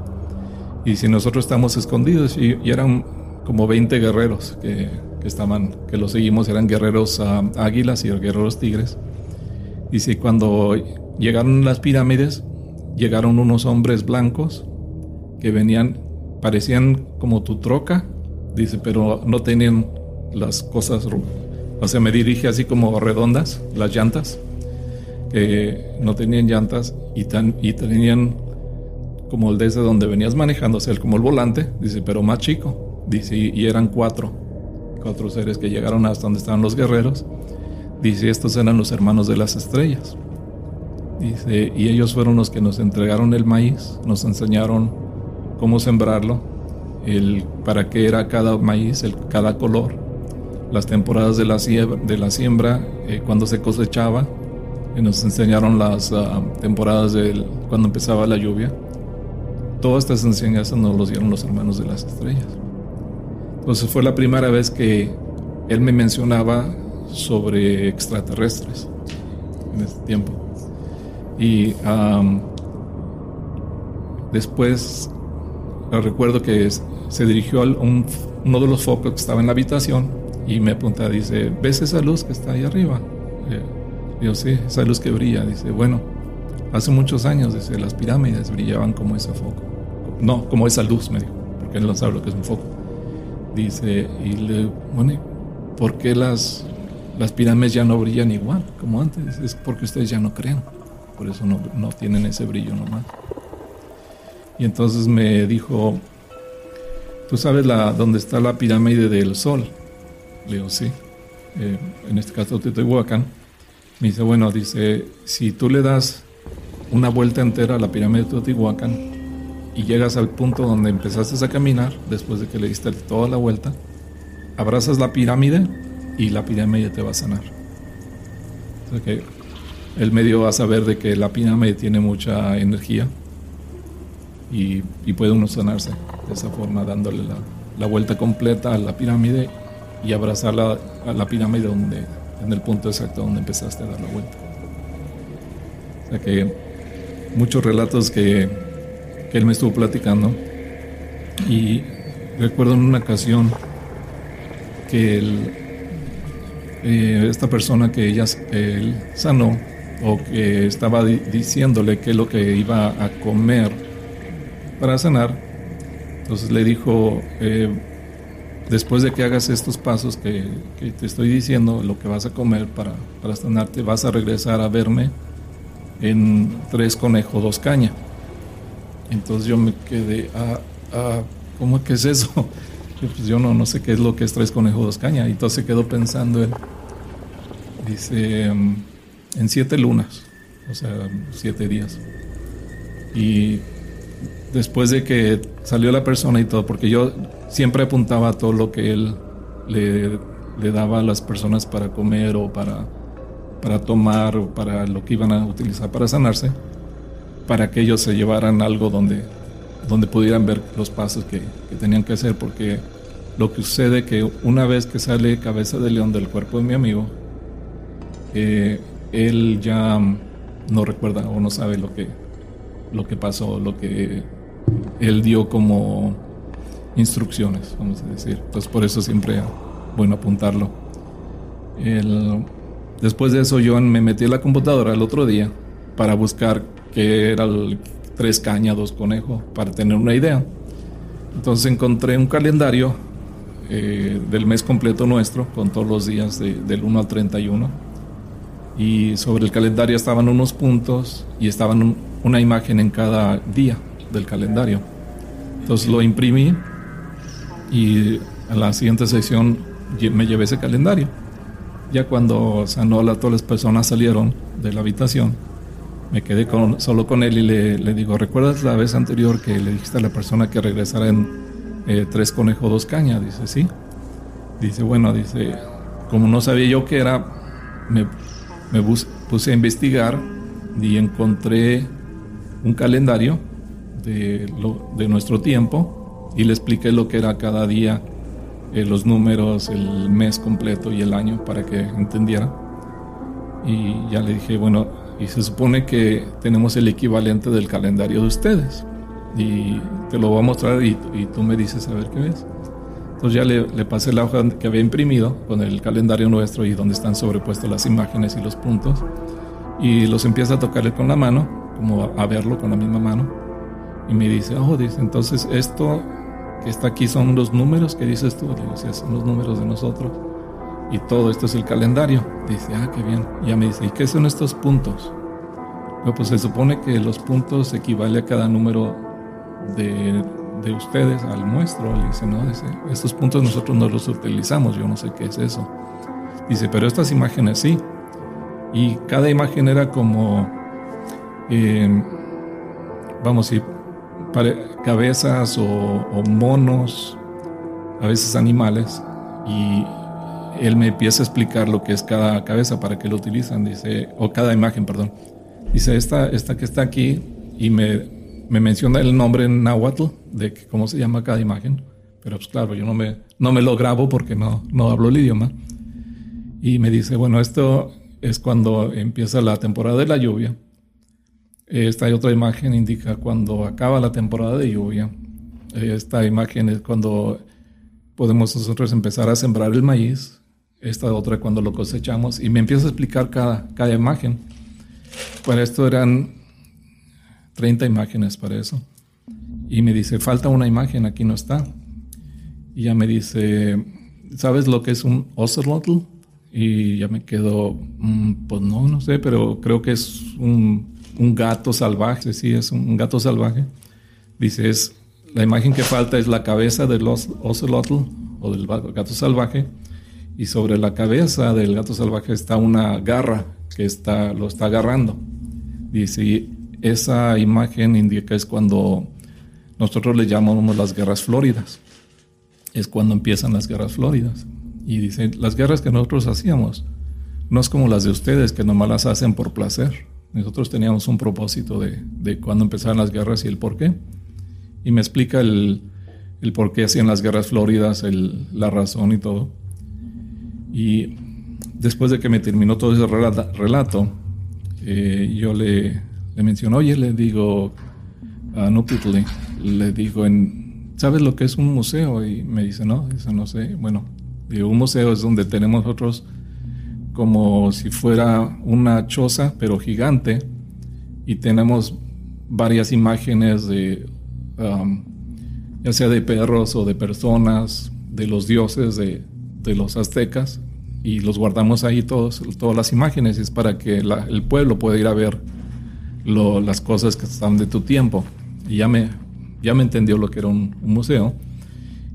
Y si nosotros estamos escondidos y, eran como 20 guerreros que, que, estaban, que los seguimos, eran guerreros ah, águilas y guerreros tigres. Dice, cuando llegaron las pirámides, llegaron unos hombres blancos que venían, parecían como tu troca, dice, pero no tenían las cosas o sea, me dirige así como redondas, las llantas, que no tenían llantas y, tan, y tenían como el desde donde venías manejando, o sea, como el volante, dice, pero más chico. Dice, y eran cuatro, cuatro seres que llegaron hasta donde estaban los guerreros. Dice, estos eran los hermanos de las estrellas. Dice, y ellos fueron los que nos entregaron el maíz, nos enseñaron cómo sembrarlo, el, para qué era cada maíz, el, cada color, las temporadas de la siembra, de la siembra eh, cuando se cosechaba, y nos enseñaron las ah, temporadas de cuando empezaba la lluvia. Todas estas enseñanzas nos los dieron los hermanos de las estrellas. Entonces fue la primera vez que él me mencionaba sobre extraterrestres en ese tiempo. Y después recuerdo que se dirigió a uno de los focos que estaba en la habitación y me apunta, dice, ¿ves esa luz que está ahí arriba? Eh, yo sí, esa luz que brilla. Dice, bueno, hace muchos años, dice, las pirámides brillaban como ese foco. No, como esa luz, me dijo, porque él no sabe lo que es un foco. Dice, y le, bueno, ¿por qué las, las pirámides ya no brillan igual como antes? Es porque ustedes ya no creen, por eso no, no tienen ese brillo nomás. Y entonces me dijo, ¿tú sabes la, dónde está la pirámide del sol? Le digo, sí. Eh, en este caso, Teotihuacán. Me dice, bueno, dice, si tú le das una vuelta entera a la pirámide de Teotihuacán y llegas al punto donde empezaste a caminar, después de que le diste toda la vuelta, abrazas la pirámide y la pirámide te va a sanar. Sea que el medio va a saber de que la pirámide tiene mucha energía y, puede uno sanarse de esa forma, dándole la, la vuelta completa a la pirámide y abrazarla a la pirámide donde, en el punto exacto donde empezaste a dar la vuelta. O sea que muchos relatos que, que él me estuvo platicando y recuerdo en una ocasión que eh, esta persona que ella él sanó o que estaba diciéndole qué es lo que iba a comer para sanar, entonces le dijo, eh, después de que hagas estos pasos que, te estoy diciendo, lo que vas a comer para, para sanarte, vas a regresar a verme en tres conejos, dos cañas. Entonces yo me quedé, ah, ah, ¿cómo que es eso? Pues yo no, no sé qué es lo que es tres conejos, dos cañas. Y entonces quedó pensando él. Dice, mm, en siete lunas, o sea, siete días. Y después de que salió la persona y todo, porque yo siempre apuntaba a todo lo que él le, daba a las personas para comer o para, para tomar o para lo que iban a utilizar para sanarse, para que ellos se llevaran algo donde, donde pudieran ver los pasos que, tenían que hacer, porque lo que sucede que una vez que sale cabeza de león del cuerpo de mi amigo, eh, él ya no recuerda o no sabe lo que, lo que pasó, lo que él dio como instrucciones, vamos a decir. Entonces por eso siempre bueno apuntarlo. después de eso yo me metí a la computadora el otro día para buscar qué era el tres caña, dos conejos, para tener una idea. Entonces encontré un calendario eh, del mes completo nuestro, con todos los días del 1 al 31. Y sobre el calendario estaban unos puntos y estaban una imagen en cada día del calendario. Entonces lo imprimí y a la siguiente sesión me llevé ese calendario. Ya cuando sanó, todas las personas salieron de la habitación, me quedé solo con él y le, digo, ¿recuerdas la vez anterior que le dijiste a la persona que regresara en eh, tres conejos, dos cañas? Dice, sí. Dice, bueno, dice, como no sabía yo qué era, me puse a investigar y encontré un calendario de, nuestro tiempo y le expliqué lo que era cada día, eh, los números, el mes completo y el año para que entendiera. Y ya le dije, bueno, y se supone que tenemos el equivalente del calendario de ustedes. Y te lo voy a mostrar y, tú me dices a ver qué ves. Entonces ya le, le, pasé la hoja que había imprimido con el calendario nuestro y donde están sobrepuestas las imágenes y los puntos. Y los empieza a tocar con la mano, como a, verlo con la misma mano. Y me dice, oh, dice, entonces esto que está aquí son los números que dices tú. Le digo, son los números de nosotros y todo esto es el calendario. Dice, ah, qué bien. Ya me dice, ¿y qué son estos puntos? pues se supone que los puntos equivale a cada número de, de ustedes al nuestro. Le dice, no, dice, estos puntos nosotros no los utilizamos, yo no sé qué es eso. Dice, pero estas imágenes sí. Y cada imagen era como, eh, vamos decir, cabezas o, monos, a veces animales, y él me empieza a explicar lo que es cada cabeza, para qué lo utilizan, dice, o cada imagen, perdón. Dice, esta, esta que está aquí, y me, me menciona el nombre en náhuatl, de cómo se llama cada imagen, pero pues claro, yo no me, no me lo grabo porque no, no hablo el idioma. Y me dice, bueno, esto es cuando empieza la temporada de la lluvia. Esta otra imagen indica cuando acaba la temporada de lluvia. Esta imagen es cuando podemos nosotros empezar a sembrar el maíz esta otra cuando lo cosechamos, y me empieza a explicar cada, cada imagen. Para esto eran 30 imágenes para eso. Y me dice, falta una imagen, aquí no está. Y ya me dice, ¿sabes lo que es un ocelotl? Y ya me quedo, mm, pues no, no sé, pero creo que es un, un gato salvaje, sí, es un gato salvaje. Dice, es, la imagen que falta es la cabeza del ocelotl o del gato salvaje y sobre la cabeza del gato salvaje está una garra que está, lo está agarrando. Dice, esa imagen indica es cuando nosotros le llamamos las guerras floridas. Es cuando empiezan las guerras floridas. Y dice, las guerras que nosotros hacíamos no es como las de ustedes que nomás las hacen por placer. Nosotros teníamos un propósito de, de cuándo empezaron las guerras y el por qué. Y me explica el, el por qué hacían las guerras floridas, el, la razón y todo. Y después de que me terminó todo ese relato, eh, yo le, le menciono, oye, le digo a Nupitli, le digo, ¿sabes lo que es un museo? Y me dice, no, dice, no sé. Bueno, un museo es donde tenemos nosotros como si fuera una choza, pero gigante, y tenemos varias imágenes de, um, ya sea de perros o de personas, de los dioses, de, de los aztecas y los guardamos ahí todos, todas las imágenes, es para que el pueblo pueda ir a ver las cosas que están de tu tiempo. Y ya me, ya me entendió lo que era un, museo.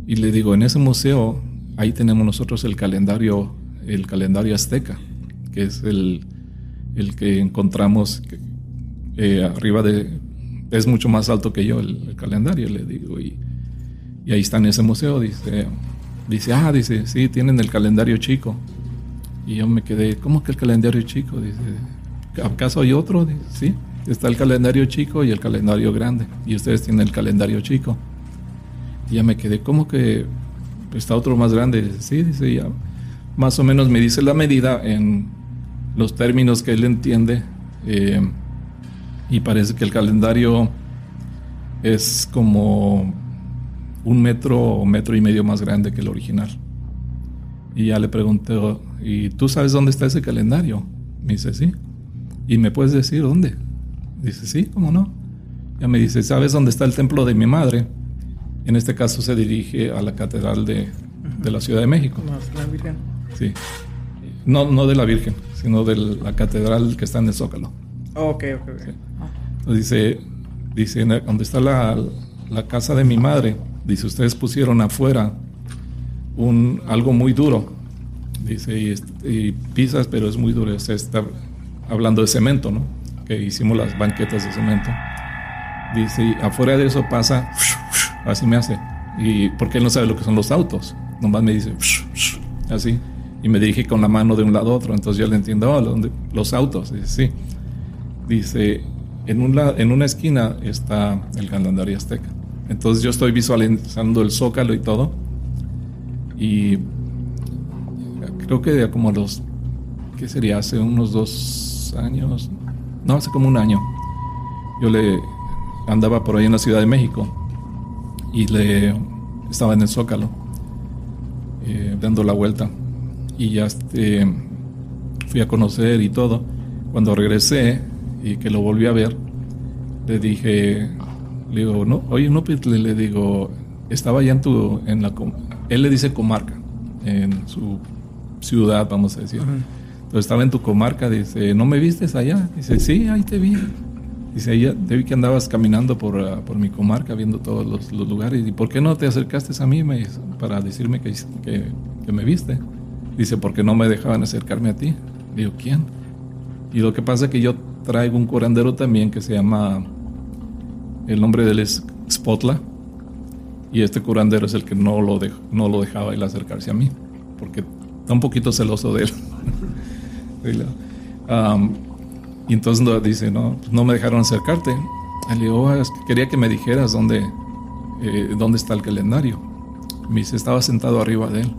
Y le digo, en ese museo, ahí tenemos nosotros el calendario, el calendario azteca, que es el, el que encontramos eh, arriba de... Es mucho más alto que yo el, calendario, le digo. Y, y ahí está en ese museo, dice Dice, ah, dice, sí, tienen el calendario chico. Y yo me quedé, ¿cómo que el calendario chico? Dice, ¿acaso hay otro? Dice, sí, está el calendario chico y el calendario grande. Y ustedes tienen el calendario chico. Y ya me quedé, ¿cómo que está otro más grande? Dice, sí, dice, ya. Más o menos me dice la medida en los términos que él entiende. Eh, y parece que el calendario es como un metro o metro y medio más grande que el original. Y ya le pregunté, ¿y tú sabes dónde está ese calendario? Me dice, sí. ¿Y me puedes decir dónde? Dice, sí, ¿cómo no? Ya me dice, ¿sabes dónde está el templo de mi madre? En este caso se dirige a la catedral de, de la Ciudad de México. No. Sí. No, no de la Virgen, sino de la catedral que está en el Zócalo. Oh, ok, ok, ok. Entonces dice, dice, ¿dónde está la, la casa de mi madre? Dice, ustedes pusieron afuera un, algo muy duro. Dice, y, pisas, pero es muy duro. Se está hablando de cemento, ¿no? que hicimos las banquetas de cemento. Dice, y afuera de eso pasa, así me hace. Y porque él no sabe lo que son los autos. Nomás me dice, así. Y me dirige con la mano de un lado a otro. Entonces yo le entiendo, oh, los autos. Dice, sí. Dice, en, un en una esquina está el calendario azteca. Entonces yo estoy visualizando el zócalo y todo. Y creo que como los, ¿qué sería? Hace unos dos años, no, hace como un año, yo le andaba por ahí en la Ciudad de México y le estaba en el zócalo eh, dando la vuelta y ya este, fui a conocer y todo. Cuando regresé y que lo volví a ver, le dije, le digo, no, oye, no, pues, le, le digo, estaba allá en tu, en la, él le dice comarca, en su ciudad, vamos a decir. Entonces estaba en tu comarca, dice, ¿no me vistes allá? Dice, sí, ahí te vi. Dice, ahí te vi que andabas caminando por, ah, por mi comarca, viendo todos los, lugares. ¿Y por qué no te acercaste a mí para decirme que, que, que, me viste? Dice, porque no me dejaban acercarme a ti. Digo, ¿quién? Y lo que pasa es que yo traigo un curandero también que se llama, el nombre de él es Spotla. Y este curandero es el que no lo, no lo dejaba él acercarse a mí, porque está un poquito celoso de él. y entonces dice, no, pues no me dejaron acercarte. Le digo, oh, quería que me dijeras dónde, eh, dónde está el calendario. Me dice, estaba sentado arriba de él.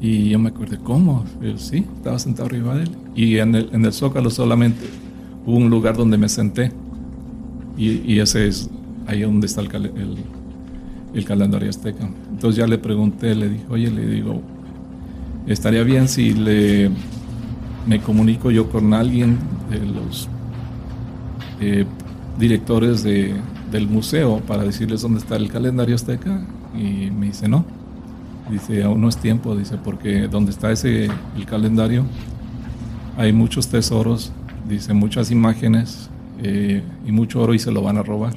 Y yo me acuerdo, ¿cómo? Sí, estaba sentado arriba de él. Y en el, en el zócalo solamente hubo un lugar donde me senté. Y, ese es ahí donde está el, el, el calendario azteca. Entonces ya le pregunté, le dije, oye, le digo, estaría bien si le me comunico yo con alguien de los eh, directores de, del museo para decirles dónde está el calendario azteca y me dice no. Dice, aún no es tiempo, dice, porque donde está ese el calendario hay muchos tesoros, dice, muchas imágenes eh, y mucho oro y se lo van a robar.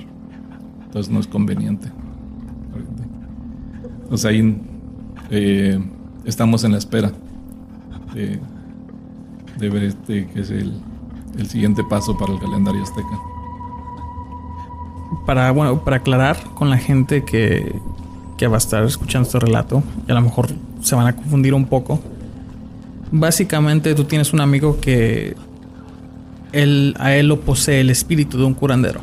Entonces no es conveniente. Entonces ahí eh, estamos en la espera de, ver este que es el, siguiente paso para el calendario azteca. Para, bueno, para aclarar con la gente que, que va a estar escuchando este relato, y a lo mejor se van a confundir un poco. Básicamente tú tienes un amigo que él, a él lo posee el espíritu de un curandero.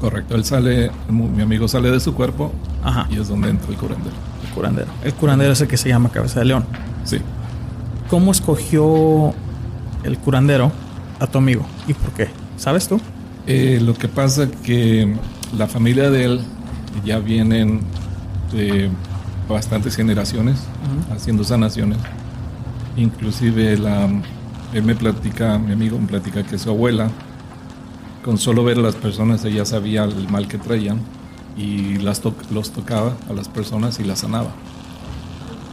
Correcto, él sale, mi amigo sale de su cuerpo y es donde entra el curandero curandero. El curandero es el que se llama Cabeza de León. Sí. ¿Cómo escogió el curandero a tu amigo y por qué? ¿Sabes tú? Eh, lo que pasa es que la familia de él ya vienen de bastantes generaciones haciendo sanaciones. Inclusive la, él me platica, mi amigo me platica que su abuela, con solo ver a las personas, ella sabía el mal que traían y las los tocaba a las personas y las sanaba.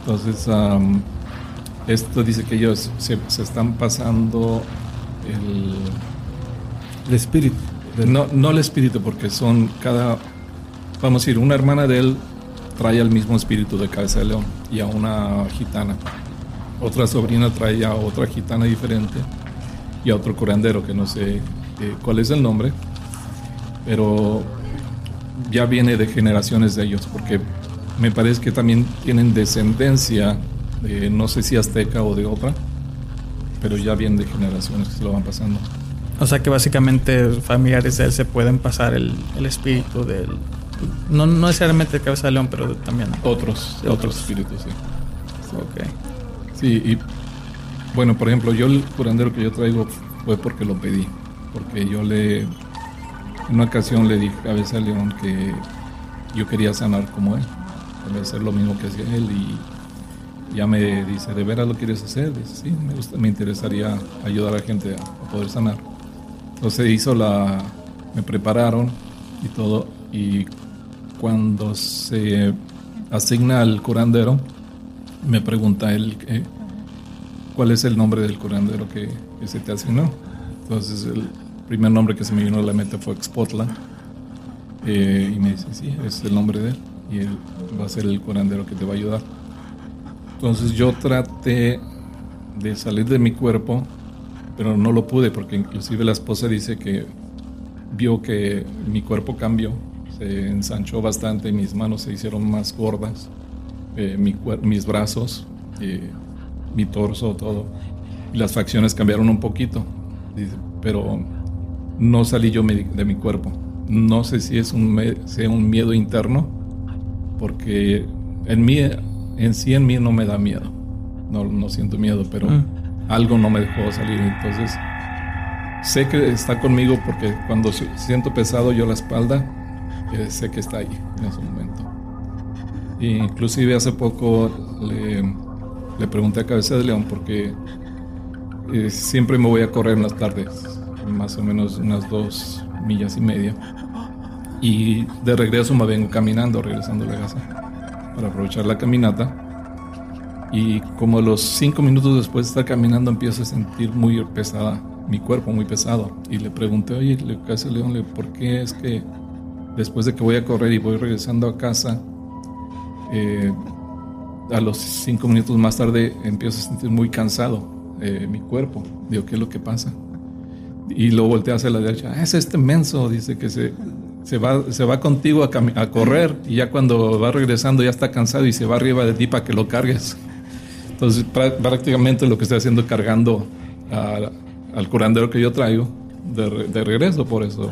Entonces, esto dice que ellos se, están pasando el, el espíritu. No, no el espíritu, porque son cada, vamos a decir, una hermana de él trae el mismo espíritu de cabeza de león y a una gitana. Otra sobrina trae a otra gitana diferente y a otro curandero que no sé eh, cuál es el nombre, pero ya viene de generaciones de ellos, porque me parece que también tienen descendencia, de, no sé si azteca o de otra, pero ya viene de generaciones que se lo van pasando. O sea que básicamente familiares de él se pueden pasar el, el espíritu del... No, no necesariamente cabeza de león, pero también... Otros, otros, espíritus, sí. Ok. Sí, y bueno, por ejemplo, yo el curandero que yo traigo fue porque lo pedí, porque yo le en una ocasión le dije a veces a León que yo quería sanar como él, quería hacer lo mismo que hacía él y ya me dice, ¿de veras lo quieres hacer? Dice, sí, me, me interesaría ayudar a la gente a, poder sanar. Entonces hizo la, me prepararon y todo y cuando se asigna al curandero, me pregunta él eh, cuál es el nombre del curandero que, se te asignó. Entonces él primer nombre que se me vino a la mente fue Expotla. Eh, y me dice, sí, es el nombre de él. Y él va a ser el curandero que te va a ayudar. Entonces yo traté de salir de mi cuerpo pero no lo pude porque inclusive la esposa dice que vio que mi cuerpo cambió, se ensanchó bastante, mis manos se hicieron más gordas, eh, mis brazos, eh, mi torso, todo. Y las facciones cambiaron un poquito, pero no salí yo de mi cuerpo. No sé si es un, sea un miedo interno, porque en mí, en sí en mí no me da miedo. No, no siento miedo, pero mm. algo no me dejó salir. Entonces, sé que está conmigo porque cuando siento pesado yo la espalda, eh, sé que está ahí en ese momento. inclusive hace poco le, le, pregunté a Cabeza de León porque eh, siempre me voy a correr en las tardes, más o menos unas dos millas y media. Y de regreso me vengo caminando, regresando a la casa, para aprovechar la caminata. Y como los cinco minutos después de estar caminando empiezo a sentir muy pesada mi cuerpo, muy pesado. Y le pregunté, oye, de León, ¿por qué es que después de que voy a correr y voy regresando a casa, eh, a los cinco minutos más tarde empiezo a sentir muy cansado eh, mi cuerpo. Digo, ¿qué es lo que pasa? Y lo volteé hacia la derecha. Ah, es este menso, dice que se, se, va, se va contigo a, correr y ya cuando va regresando ya está cansado y se va arriba de ti para que lo cargues. Entonces prácticamente lo que estoy haciendo es cargando al curandero que yo traigo de regreso, por eso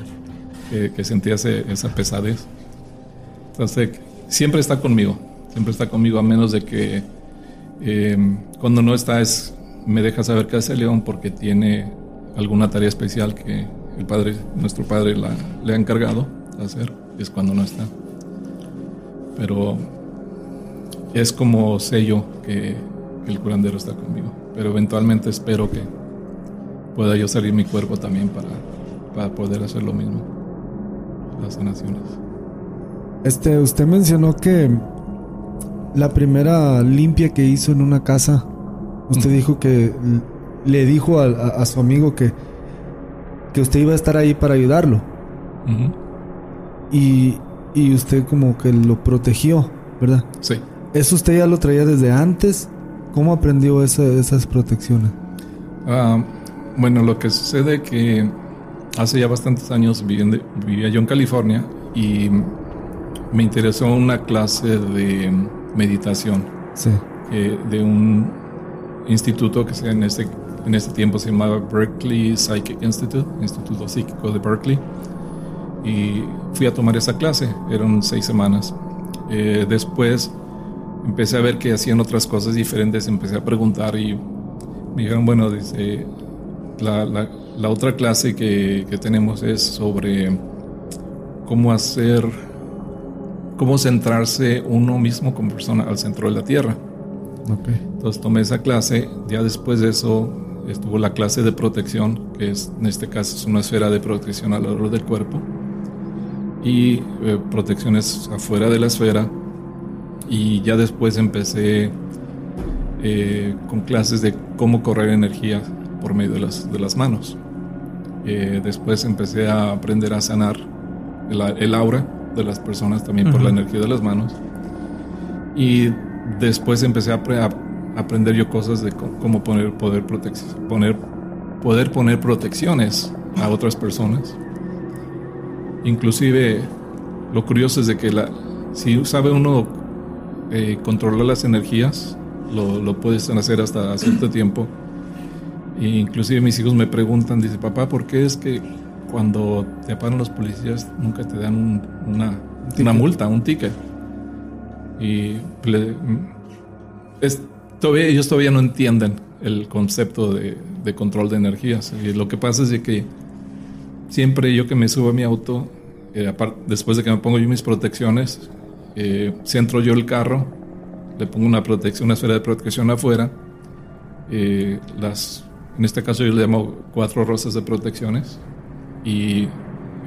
que, sentía esa pesadez. Entonces, siempre está conmigo, siempre está conmigo, a menos de que eh, cuando no está es, me deja saber que hace León porque tiene alguna tarea especial que el padre, nuestro padre le ha encargado hacer, es cuando no está. Pero es como sé yo que, el curandero está conmigo. Pero eventualmente espero que pueda yo salir mi cuerpo también para, para poder hacer lo mismo las sanaciones. Este, usted mencionó que la primera limpia que hizo en una casa, usted dijo que le dijo a, su amigo que, que usted iba a estar ahí para ayudarlo. y, y, usted como que lo protegió, ¿verdad? Sí. ¿Eso usted ya lo traía desde antes? ¿Cómo aprendió esas protecciones? Ah, bueno, lo que sucede que hace ya bastantes años vivía yo en California y me interesó una clase de meditación de un instituto que en este, en este tiempo se llamaba Berkeley Psychic Institute, Instituto Psíquico de Berkeley. Y fui a tomar esa clase, eran seis semanas. Eh, después empecé a ver que hacían otras cosas diferentes, empecé a preguntar y me dijeron, bueno, dice, la, la otra clase que, tenemos es sobre cómo hacer, cómo centrarse uno mismo como persona al centro de la Tierra. Entonces tomé esa clase, ya después de eso estuvo la clase de protección, que es en este caso es una esfera de protección alrededor del cuerpo, y eh, protecciones afuera de la esfera, y ya después empecé eh, con clases de cómo correr energía por medio de las, de las manos. Eh, después empecé a aprender a sanar el, aura de las personas también por la energía de las manos. Y después empecé a, aprender yo cosas de cómo poner poder, poner, poder poner protecciones a otras personas. Inclusive lo curioso es de que la, si sabe uno eh, controlar las energías, lo, lo puedes hacer hasta cierto tiempo inclusive mis hijos me preguntan, dice, papá, ¿por qué es que cuando te paran los policías nunca te dan una, una, multa, un ticket? Y es, todavía, ellos todavía no entienden el concepto de, de, control de energías. Y lo que pasa es que siempre yo que me subo a mi auto, eh, después de que me pongo yo mis protecciones, eh, centro yo el carro, le pongo una protección, una esfera de protección afuera, eh, las en este caso yo le llamo cuatro rosas de protecciones y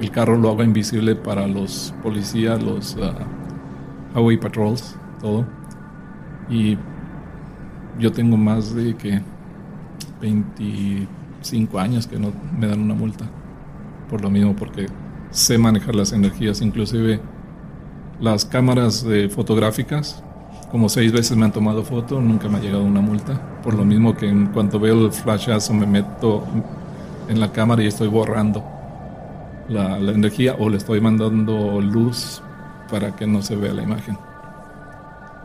el carro lo hago invisible para los policías, los uh, highway patrols, todo. Y yo tengo más de que 25 años que no me dan una multa por lo mismo porque sé manejar las energías, inclusive las cámaras fotográficas como seis veces me han tomado foto, nunca me ha llegado una multa. Por lo mismo que en cuanto veo el flashazo me meto en la cámara y estoy borrando la, la energía o le estoy mandando luz para que no se vea la imagen.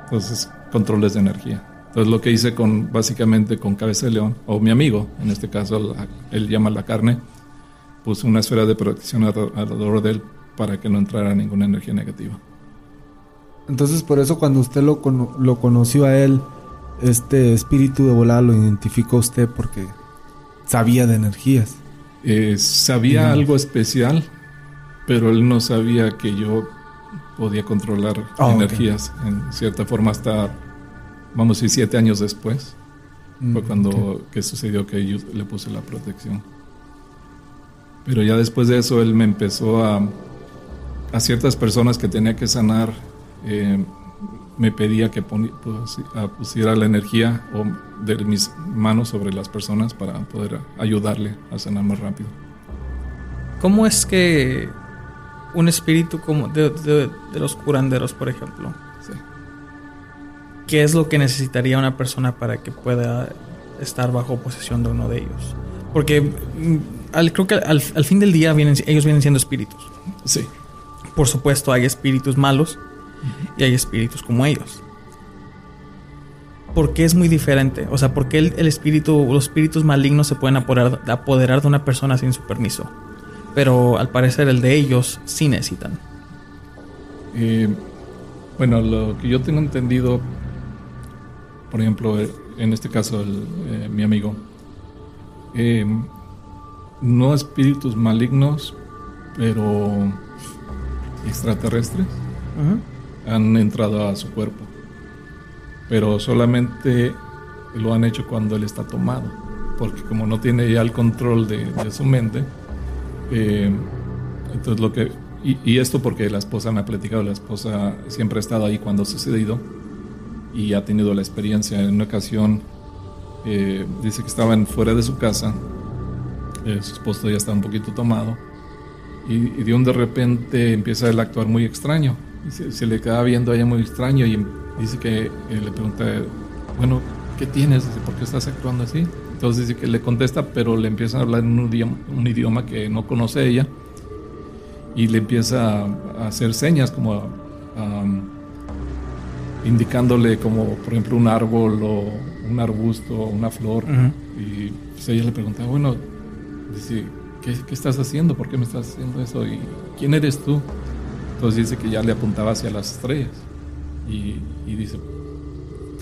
Entonces, controles de energía. Entonces, lo que hice con, básicamente con Cabeza de León, o mi amigo, en este caso, él llama la carne, puse una esfera de protección alrededor de él para que no entrara ninguna energía negativa. Entonces, por eso cuando usted lo, lo conoció a él, este espíritu de volada lo identificó usted porque sabía de energías. Eh, sabía algo especial, pero él no sabía que yo podía controlar ah, energías en cierta forma hasta, vamos a decir, siete años después. fue mm, cuando que sucedió que yo le puse la protección. Pero ya después de eso él me empezó a... A ciertas personas que tenía que sanar, eh, me pedía que pues, pusiera la energía de mis manos sobre las personas para poder ayudarle a sanar más rápido. ¿Cómo es que un espíritu como de, los curanderos, por ejemplo. ¿Qué es lo que necesitaría una persona para que pueda estar bajo posesión de uno de ellos? Porque mm, creo que al, fin del día vienen, ellos vienen siendo espíritus. Sí. Por supuesto, hay espíritus malos y hay espíritus como ellos. ¿Por qué es muy diferente? O sea, ¿por qué el, espíritu, los espíritus malignos se pueden apoderar de una persona sin su permiso? Pero al parecer el de ellos sí necesitan. Eh, bueno, lo que yo tengo entendido, por ejemplo, eh, en este caso eh, mi amigo, no espíritus malignos, pero extraterrestres han entrado a su cuerpo. Pero solamente lo han hecho cuando él está tomado, porque como no tiene ya el control de su mente, eh, entonces lo que y, esto porque la esposa me ha platicado, la esposa siempre ha estado ahí cuando ha sucedido y ha tenido la experiencia. En una ocasión eh, dice que estaban fuera de su casa, eh, su esposo ya está un poquito tomado y, de un de repente empieza él a actuar muy extraño. Y se, le queda viendo a ella muy extraño y dice que le pregunta, bueno, ¿qué tienes? Dice, ¿por qué estás actuando así? Entonces dice que le contesta, pero le empieza a hablar en un idioma, que no conoce ella y le empieza a hacer señas como indicándole como por ejemplo un árbol o un arbusto o una flor y pues ella le pregunta bueno dice ¿qué, estás haciendo? ¿por qué me estás haciendo eso? y ¿quién eres tú? Entonces dice que ya le apuntaba hacia las estrellas y, y dice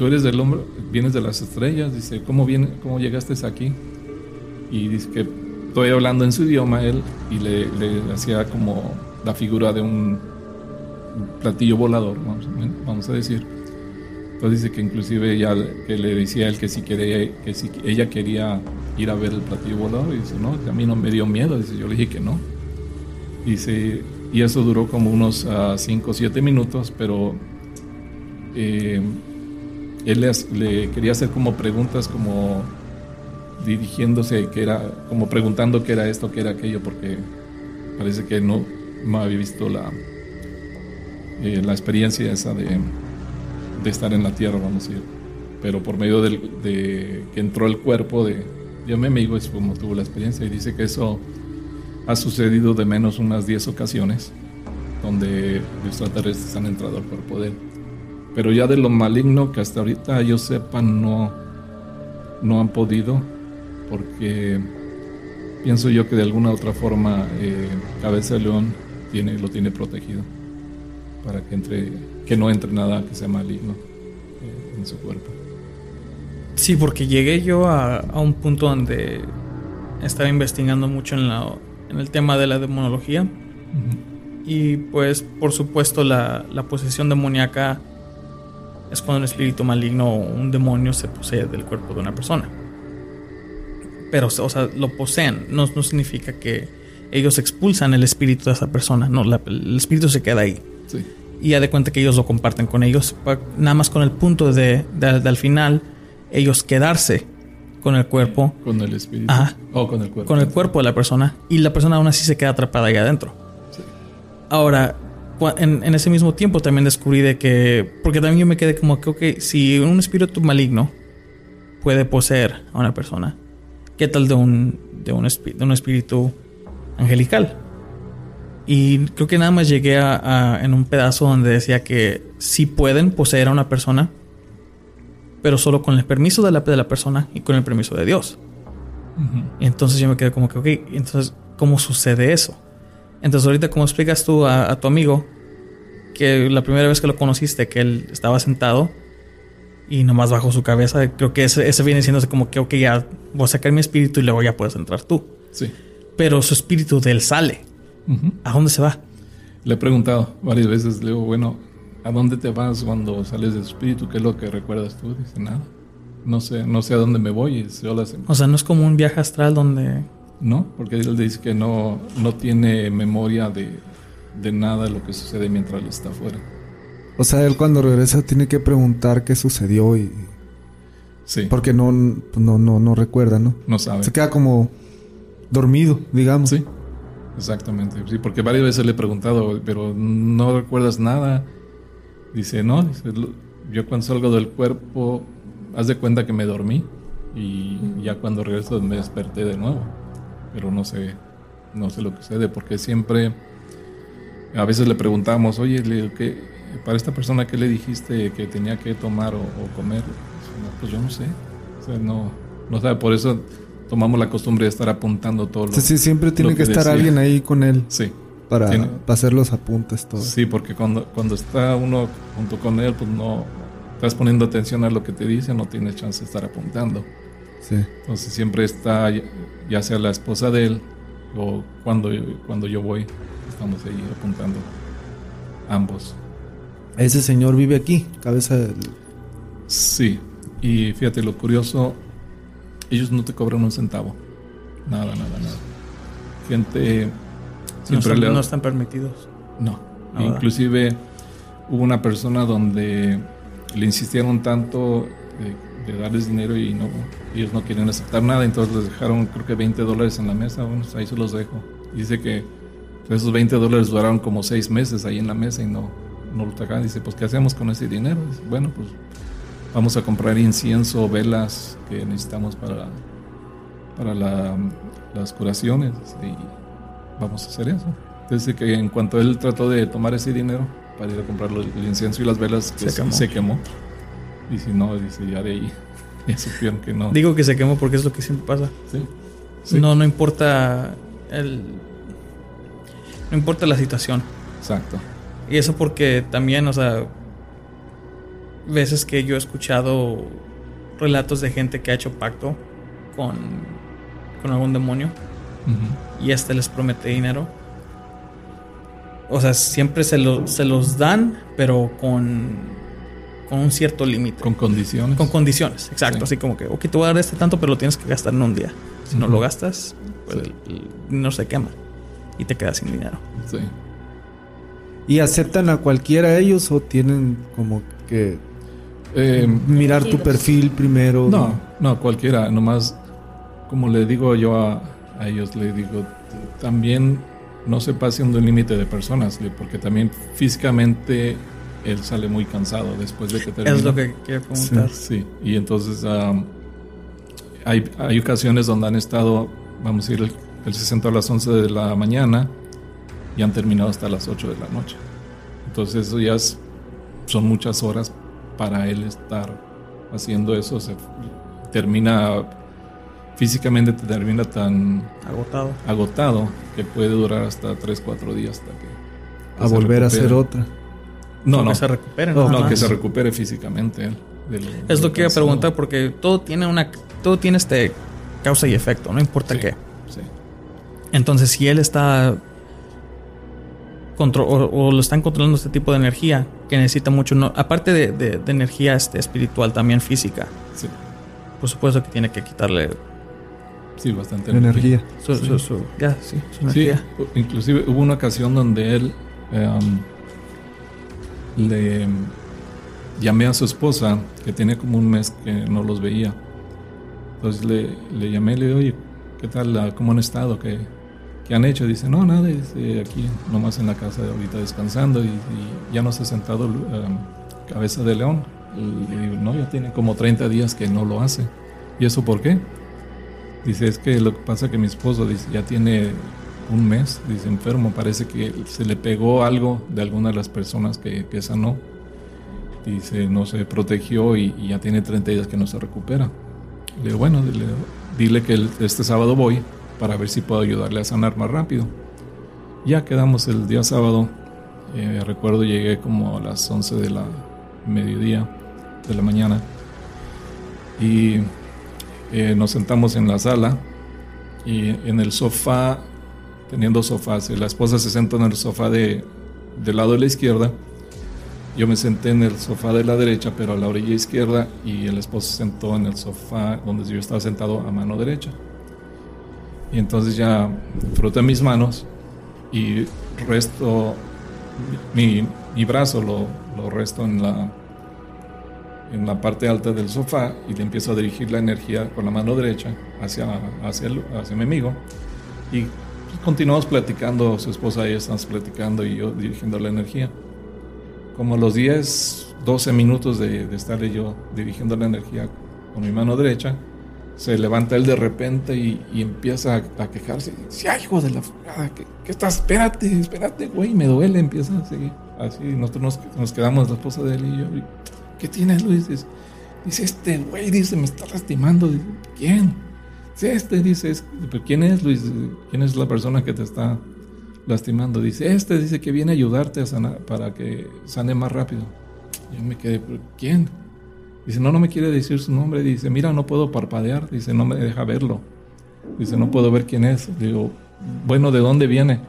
tú eres del hombre, vienes de las estrellas, dice, ¿cómo, viene, cómo llegaste aquí? Y dice que estoy hablando en su idioma él y le, hacía como la figura de un platillo volador, vamos, a decir. Entonces dice que inclusive ya que le decía él que si, quería, que si ella quería ir a ver el platillo volador, y dice, no, que a mí no me dio miedo, dice, yo le dije que no. Dice, y eso duró como unos 5 o 7 minutos, pero eh, él le, quería hacer como preguntas, como dirigiéndose, que era, como preguntando qué era esto, qué era aquello, porque parece que no, había visto la, eh, la experiencia esa de, de, estar en la tierra, vamos a decir. Pero por medio de que entró el cuerpo de, de mi amigo, es como tuvo la experiencia, y dice que eso ha sucedido de menos unas 10 ocasiones, donde los extraterrestres han entrado al cuerpo de él. Pero ya de lo maligno que hasta ahorita yo sepa no, no han podido, porque pienso yo que de alguna otra forma eh, Cabeza de León tiene, lo tiene protegido para que entre, que no entre nada que sea maligno eh, en su cuerpo. Sí, porque llegué yo a, un punto donde estaba investigando mucho en, la, en el tema de la demonología. Y pues, por supuesto, la, la posesión demoníaca es cuando un espíritu maligno o un demonio se posee del cuerpo de una persona. Pero, o sea, lo poseen. No, no significa que ellos expulsan el espíritu de esa persona. No, el espíritu se queda ahí. Sí. Y ya de cuenta que ellos lo comparten con ellos. Nada más con el punto de, al final, ellos quedarse con el cuerpo. Con el espíritu. O con el cuerpo. Con el cuerpo de la persona. Y la persona aún así se queda atrapada ahí adentro. Sí. Ahora, en, en ese mismo tiempo también descubrí de que, porque también yo me quedé como que, ok, si un espíritu maligno puede poseer a una persona, ¿qué tal de un, de un, espi- de un espíritu angelical? Y creo que nada más llegué a, a- en un pedazo donde decía que sí pueden poseer a una persona, pero solo con el permiso de la, de la persona y con el permiso de Dios. Ujú. Y entonces yo me quedé como que, ok, entonces, ¿cómo sucede eso? Entonces ahorita, ¿cómo explicas tú a, a tu amigo que la primera vez que lo conociste, que él estaba sentado y nomás bajó su cabeza? Creo que ese, ese viene siendo como que, ok, ya voy a sacar mi espíritu y luego ya puedes entrar tú. Sí. Pero su espíritu de él sale. Ujú. ¿A dónde se va? Le he preguntado varias veces, le digo, bueno, ¿a dónde te vas cuando sales del espíritu? ¿Qué es lo que recuerdas tú? Dice, nada. No sé, no sé a dónde me voy. O sea, no es como un viaje astral donde... No, porque él dice que no, no tiene memoria de, de nada de lo que sucede mientras él está afuera. O sea, él cuando regresa tiene que preguntar qué sucedió y... Sí, Porque no, no, no, no recuerda, ¿no? no sabe. Se queda como dormido, digamos. Sí, exactamente. Sí, porque varias veces le he preguntado, pero no recuerdas nada. Dice, no, dice, "Lo- yo cuando salgo del cuerpo, haz de cuenta que me dormí y ya cuando regreso me desperté de nuevo. Pero no sé, no sé lo que sucede, porque siempre, a veces le preguntamos, oye, ¿qué- para esta persona, ¿qué le dijiste que tenía que tomar o, o comer? Dice, "No, pues yo no sé. O sea, no, no sabe, por eso tomamos la costumbre de estar apuntando todo lo Sí, sí, siempre tiene que, que estar decía. alguien ahí con él Sí, para, para hacer los apuntes, todo. sí, porque cuando, cuando está uno junto con él, pues no estás poniendo atención a lo que te dice, no tienes chance de estar apuntando. Sí. Entonces siempre está, ya- ya sea la esposa de él o cuando, cuando yo voy, estamos ahí apuntando ambos. Ese señor vive aquí, cabeza del... Sí, y fíjate lo curioso, ellos no te cobran un centavo. Nada, nada, nada. Gente No están, le no están permitidos. No. Nada. Inclusive hubo una persona donde le insistieron tanto de, de darles dinero y no ellos no quieren aceptar nada, entonces les dejaron creo que 20 dólares en la mesa, bueno, ahí se los dejo. Dice que esos 20 dólares duraron como seis meses ahí en la mesa y no, no lo sacaban. Dice, pues ¿qué hacemos con ese dinero? Dice, bueno, pues vamos a comprar incienso, velas que necesitamos para, para la- las curaciones y vamos a hacer eso. Entonces que en cuanto él trató de tomar ese dinero para ir a comprar los- el incienso y las velas, Se pues, quemó. se quemó. Y si no, dice ya de ahí, ya supieron que no. Digo que se quemó porque es lo que siempre pasa. Sí. Sí, No, no importa el... No importa la situación. Exacto. Y eso porque también, o sea, veces que yo he escuchado relatos de gente que ha hecho pacto con, con algún demonio Y este les promete dinero. O sea, siempre se, lo- se los dan, pero con, con un cierto límite. Con condiciones. Con condiciones, exacto. Sí. Así como que, ok, te voy a dar este tanto, pero lo tienes que gastar en un día. Si no lo gastas, pues Sí. el, el dinero se quema y te quedas sin dinero. Sí. ¿Y aceptan a cualquiera ellos o tienen como que Eh, mirar tu perfil primero? no, no, cualquiera. Nomás, como le digo yo a, a ellos, le digo, también no se pase un límite de personas, porque también físicamente él sale muy cansado después de que termina. Es lo que quiero preguntar. Sí, y entonces hay, hay ocasiones donde han estado, vamos a ir, el, el 60 a las 11 de la mañana y han terminado hasta las 8 de la noche. Entonces eso ya es- son muchas horas para él estar haciendo eso. Se termina, físicamente te termina tan Agotado. agotado que puede durar hasta 3, 4 días hasta que... A se volver a hacer recupere. otra. No, no, que se recuperen. Nada no, que se recupere físicamente él. de lo- de Es lo lo que iba a preguntar porque todo tiene una todo tiene este causa y efecto, no importa Sí. qué. Sí. Entonces, si él está contro- o, o lo están controlando este tipo de energía que necesita mucho, no, aparte de, de- de energía este, espiritual, también física. Sí, Por supuesto que tiene que quitarle sí, bastante Energía. su, su- su- ya, sí, su Sí, energía. inclusive hubo una ocasión donde él em, le llamé a su esposa, que tenía como un mes que no los veía. Entonces le, le llamé, le dije, oye, ¿qué tal? ah, ¿Cómo han estado? ¿Qué, ¿qué han hecho? Dice, no, nada, dice, aquí nomás en la casa de ahorita descansando y, y ya no se ha sentado um, cabeza de león. Y digo, no, ya tiene como 30 días que no lo hace. ¿Y eso por qué? Dice, es que lo que pasa es que mi esposo dice, ya tiene un mes, dice, enfermo, parece que se le pegó algo de alguna de las personas que, que sanó. Dice, no se protegió y, ya tiene 30 días que no se recupera. Le digo, bueno, dile, que este sábado voy para ver si puedo ayudarle a sanar más rápido. Ya quedamos el día sábado. Eh, recuerdo llegué como a las 11 de la mediodía de la mañana y eh, nos sentamos en la sala y en el sofá, teniendo sofás, la esposa se sentó en el sofá de, del lado de la izquierda, yo me senté en el sofá de la derecha, pero a la orilla izquierda, y el esposo se sentó en el sofá donde yo estaba sentado a mano derecha. Y entonces ya froté mis manos y resto mi, mi brazo lo, lo resto en la, en la parte alta del sofá y le empiezo a dirigir la energía con la mano derecha hacia, hacia, el, hacia mi amigo. Y continuamos platicando, su esposa y yo estamos platicando y yo dirigiendo la energía. Como los 10, 12 minutos de, de estarle yo dirigiendo la energía con mi mano derecha, se levanta él de repente y, y empieza a, a, quejarse. Ay, hijo de la fregada, ¿qué, ¿qué, estás? Espérate, espérate, güey, me duele. Empieza así, así. Nosotros nos, nos, quedamos, la esposa de él y yo. ¿Qué tienes, Luis? Dice, este güey, dice, me está lastimando. ¿quién? Dice, este, dice, ¿pero quién es, Luis? ¿Quién es la persona que te está lastimando? Dice, este, dice que viene a ayudarte a sanar, para que sane más rápido. Yo me quedé, ¿pero quién? Dice, no, no me quiere decir su nombre. Dice, mira, no puedo parpadear. Dice, no me deja verlo. Dice, no puedo ver quién es. Digo, bueno, ¿de dónde viene?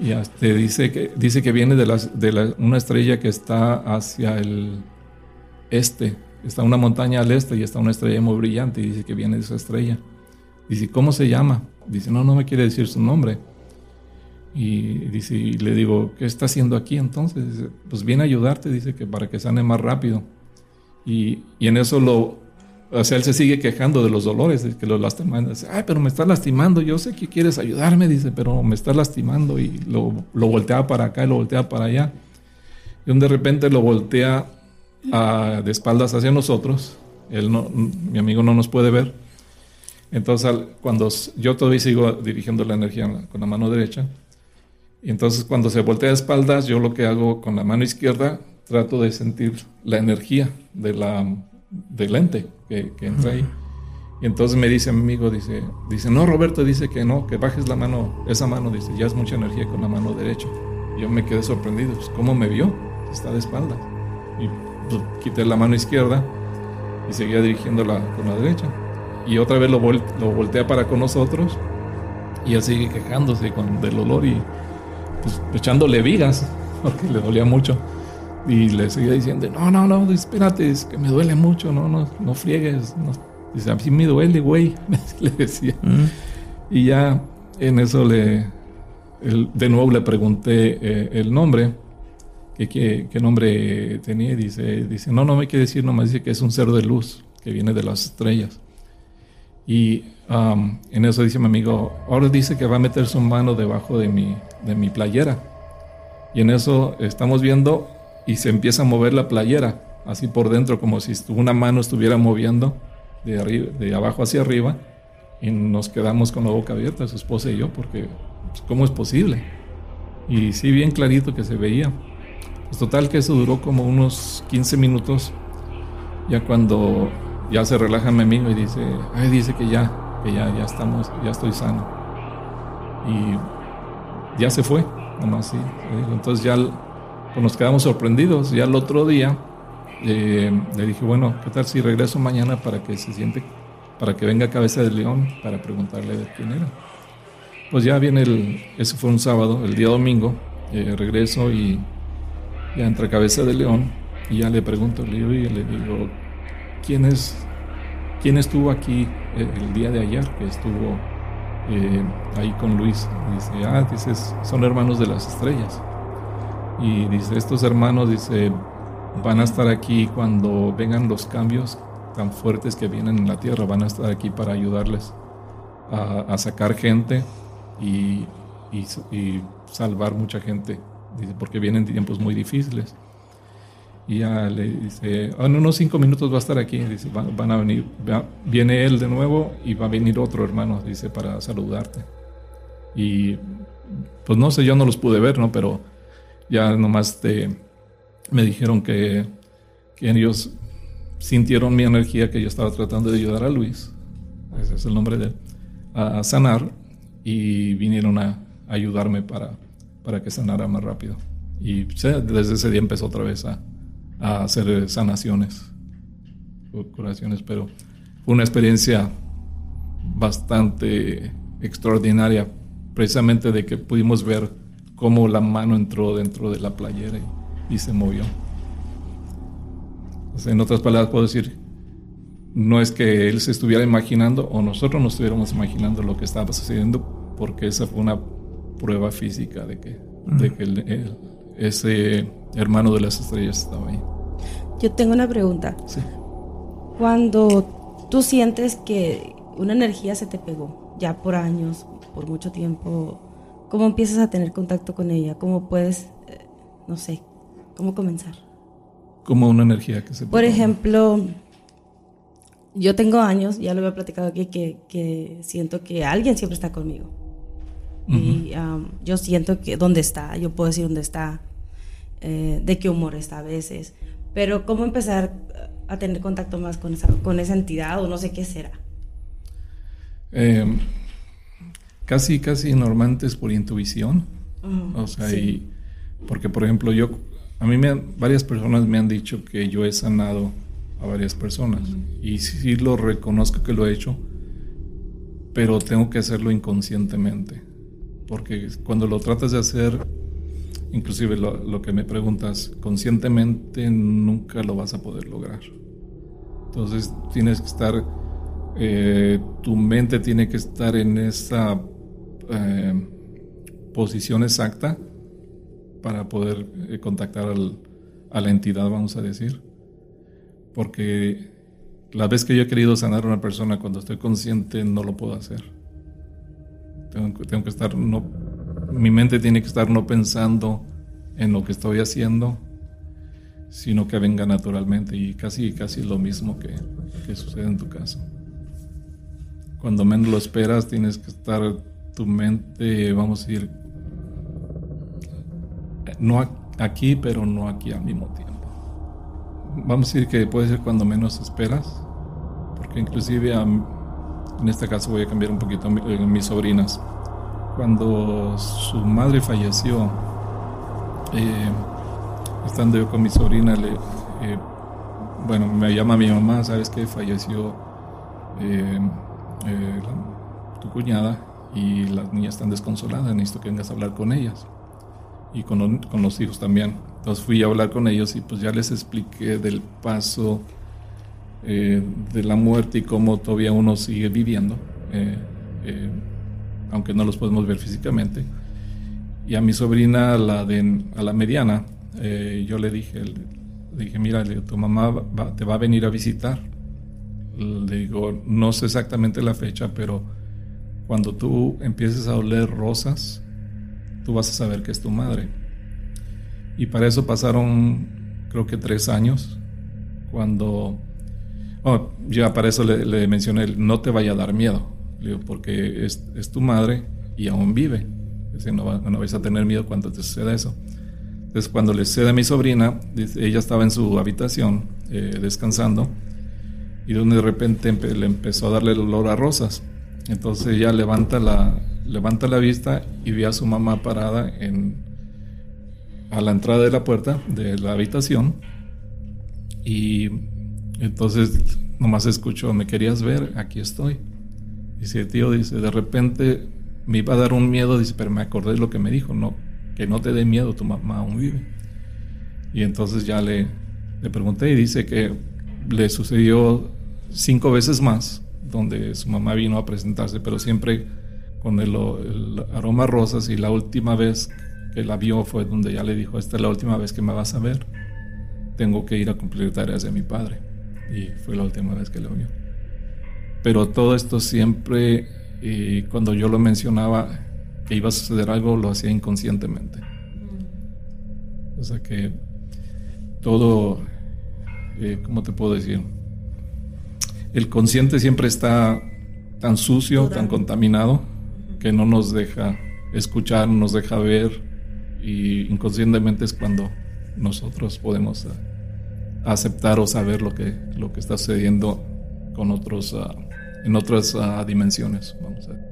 Y hasta dice que, dice que viene de, de una estrella que está hacia el este. Está una montaña al este y está una estrella muy brillante. Y dice que viene de esa estrella. Dice, ¿cómo se llama? Dice, no, no me quiere decir su nombre. Y dice, y le digo, ¿qué está haciendo aquí entonces? Dice, pues viene a ayudarte, dice que para que sane más rápido. Y, y, en eso lo, o sea, él se sigue quejando de los dolores, de que lo lastiman. Dice, ay, pero me está lastimando, yo sé que quieres ayudarme, dice, pero me está lastimando y lo, lo voltea para acá y lo voltea para allá. Y de repente lo voltea a, de espaldas hacia nosotros, él no, mi amigo no nos puede ver. Entonces, cuando yo todavía sigo dirigiendo la energía con la mano derecha, y entonces cuando se voltea de espaldas, yo lo que hago con la mano izquierda trato de sentir la energía de la, del ente que, que entra ahí. Y entonces me dice mi amigo, dice, dice, no, Roberto, dice que no, que bajes la mano, esa mano, dice, ya es mucha energía con la mano derecha. Y yo me quedé sorprendido, pues, ¿cómo me vio? Está de espalda. Y pues, quité la mano izquierda y seguía dirigiéndola con la derecha. Y otra vez lo, vol lo voltea para con nosotros y él sigue quejándose con, del olor y pues echándole vigas, porque le dolía mucho. Y le seguía diciendo, no, no, no, espérate, es que me duele mucho, no, no, no friegues. No. Dice, a mí me duele, güey, le decía. Y ya en eso le, el, de nuevo le pregunté eh, el nombre, que, que, qué nombre tenía, y dice, dice, no, no me quiere decir, nomás dice que es un ser de luz, que viene de las estrellas. Y um, en eso dice mi amigo, ahora dice que va a meter su mano debajo de mi, de mi playera. Y en eso estamos viendo y se empieza a mover la playera, así por dentro, como si una mano estuviera moviendo de, arriba, de abajo hacia arriba, y nos quedamos con la boca abierta, su esposa y yo, porque pues, ¿cómo es posible? Y sí, bien clarito que se veía. Pues total que eso duró como unos 15 minutos, ya cuando ya se relaja mi amigo y dice, ay, dice que ya, que ya, ya estamos, ya estoy sano. Y ya se fue, nomás sí. Entonces ya pues nos quedamos sorprendidos. Ya el otro día eh, le dije, bueno, ¿qué tal si regreso mañana para que se siente, para que venga Cabeza de León para preguntarle de quién era? Pues ya viene el, fue un sábado, el día domingo, eh, regreso y ya entra Cabeza de León y ya le pregunto, le digo, y le digo, ¿quién es, quién estuvo aquí el, el día de ayer que estuvo eh, ahí con Luis? Dice, ah, dices, son hermanos de las estrellas. Y dice, estos hermanos, dice, van a estar aquí cuando vengan los cambios tan fuertes que vienen en la tierra, van a estar aquí para ayudarles a, a sacar gente y, y, salvar mucha gente, dice, porque vienen tiempos muy difíciles. Y ya le dice, en unos cinco minutos va a estar aquí, dice, van, a venir, viene él de nuevo y va a venir otro hermano, dice, para saludarte. Y pues no sé, yo no los pude ver, ¿no? Pero ya nomás me dijeron que, que ellos sintieron mi energía que yo estaba tratando de ayudar a Luis, ese es el nombre de él, a sanar y vinieron a ayudarme para, para que sanara más rápido. Y desde ese día empezó otra vez a, a hacer sanaciones, curaciones, pero fue una experiencia bastante extraordinaria, precisamente de que pudimos ver cómo la mano entró dentro de la playera y, se movió. en otras palabras, puedo decir, no es que él se estuviera imaginando o nosotros nos estuviéramos imaginando lo que estaba sucediendo, porque esa fue una prueba física de que, de que ese hermano de las estrellas estaba ahí. Yo tengo una pregunta. Sí. Cuando tú sientes que una energía se te pegó, ya por años, por mucho tiempo, ¿cómo empiezas a tener contacto con ella? ¿Cómo puedes, eh, no sé, cómo comenzar? Como una energía que se... Por ejemplo, yo tengo años, ya lo había platicado aquí, que, siento que alguien siempre está conmigo. Y yo siento que dónde está, yo puedo decir dónde está, eh, de qué humor está a veces. Pero cómo empezar a tener contacto más con esa, con esa entidad o no sé qué será. Em, casi, casi normalmente es por intuición. o sea, y porque por ejemplo yo, a mí me varias personas me han dicho que yo he sanado a varias personas. Y sí lo reconozco que lo he hecho, pero tengo que hacerlo inconscientemente. Porque cuando lo tratas de hacer, inclusive lo, que me preguntas, conscientemente nunca lo vas a poder lograr. Entonces tienes que estar, eh, tu mente tiene que estar en esa eh, posición exacta para poder eh, contactar a la entidad, vamos a decir porque la vez que yo he querido sanar a una persona cuando estoy consciente no lo puedo hacer. Tengo, que estar, no, mi mente tiene que estar no pensando en lo que estoy haciendo, sino que venga naturalmente y casi, casi lo mismo que, que sucede en tu caso. Cuando menos lo esperas tienes que estar tu mente, vamos a decir, no aquí, pero no aquí al mismo tiempo vamos a decir que puede ser cuando menos esperas, porque inclusive en este caso voy a cambiar un poquito eh, mis sobrinas. Cuando su madre falleció, eh, estando yo con mi sobrina, le, eh, bueno, me llama mi mamá, ¿sabes qué? Falleció tu cuñada y las niñas están desconsoladas, necesito que vengas a hablar con ellas y con, con los hijos también. Entonces fui a hablar con ellos y pues ya les expliqué del paso eh, de la muerte y cómo todavía uno sigue viviendo, eh, eh, aunque no los podemos ver físicamente. Y a mi sobrina, la, de, a la mediana, yo le dije, le dije, mira, tu mamá te va a venir a visitar. Le digo, no sé exactamente la fecha, pero cuando tú empieces a oler rosas, tú vas a saber que es tu madre. Y para eso pasaron, creo que tres años, cuando, oh, ya para eso le, mencioné, no te vaya a dar miedo, porque es, es, tu madre y aún vive. no, no vais a tener miedo cuando te suceda eso. Entonces, cuando le sucede a mi sobrina, ella estaba en su habitación eh, descansando y de repente le empezó a darle el olor a rosas. Entonces ella levanta la, levanta la vista y ve a su mamá parada en, a la entrada de la puerta de la habitación y entonces nomás escucho, ¿me querías ver? Aquí estoy. Dice, tío, dice, de repente me iba a dar un miedo, dice, pero me acordé de lo que me dijo, no, que no te dé miedo, tu mamá aún vive. Y entonces ya le, le pregunté y dice que le sucedió cinco veces más, donde su mamá vino a presentarse, pero siempre con el, el aroma rosas y la última vez que la vio fue donde ya le dijo, esta es la última vez que me vas a ver, tengo que ir a cumplir tareas de mi padre. Y fue la última vez que lo vio. Pero todo esto siempre, y cuando yo lo mencionaba, que iba a suceder algo, lo hacía inconscientemente. O sea que todo, eh, ¿cómo te puedo decir? El consciente siempre está tan sucio, tan contaminado, que no nos deja escuchar, no nos deja ver, y inconscientemente es cuando nosotros podemos uh, aceptar o saber lo que, lo que está sucediendo con otros, uh, en otras uh, dimensiones. Vamos a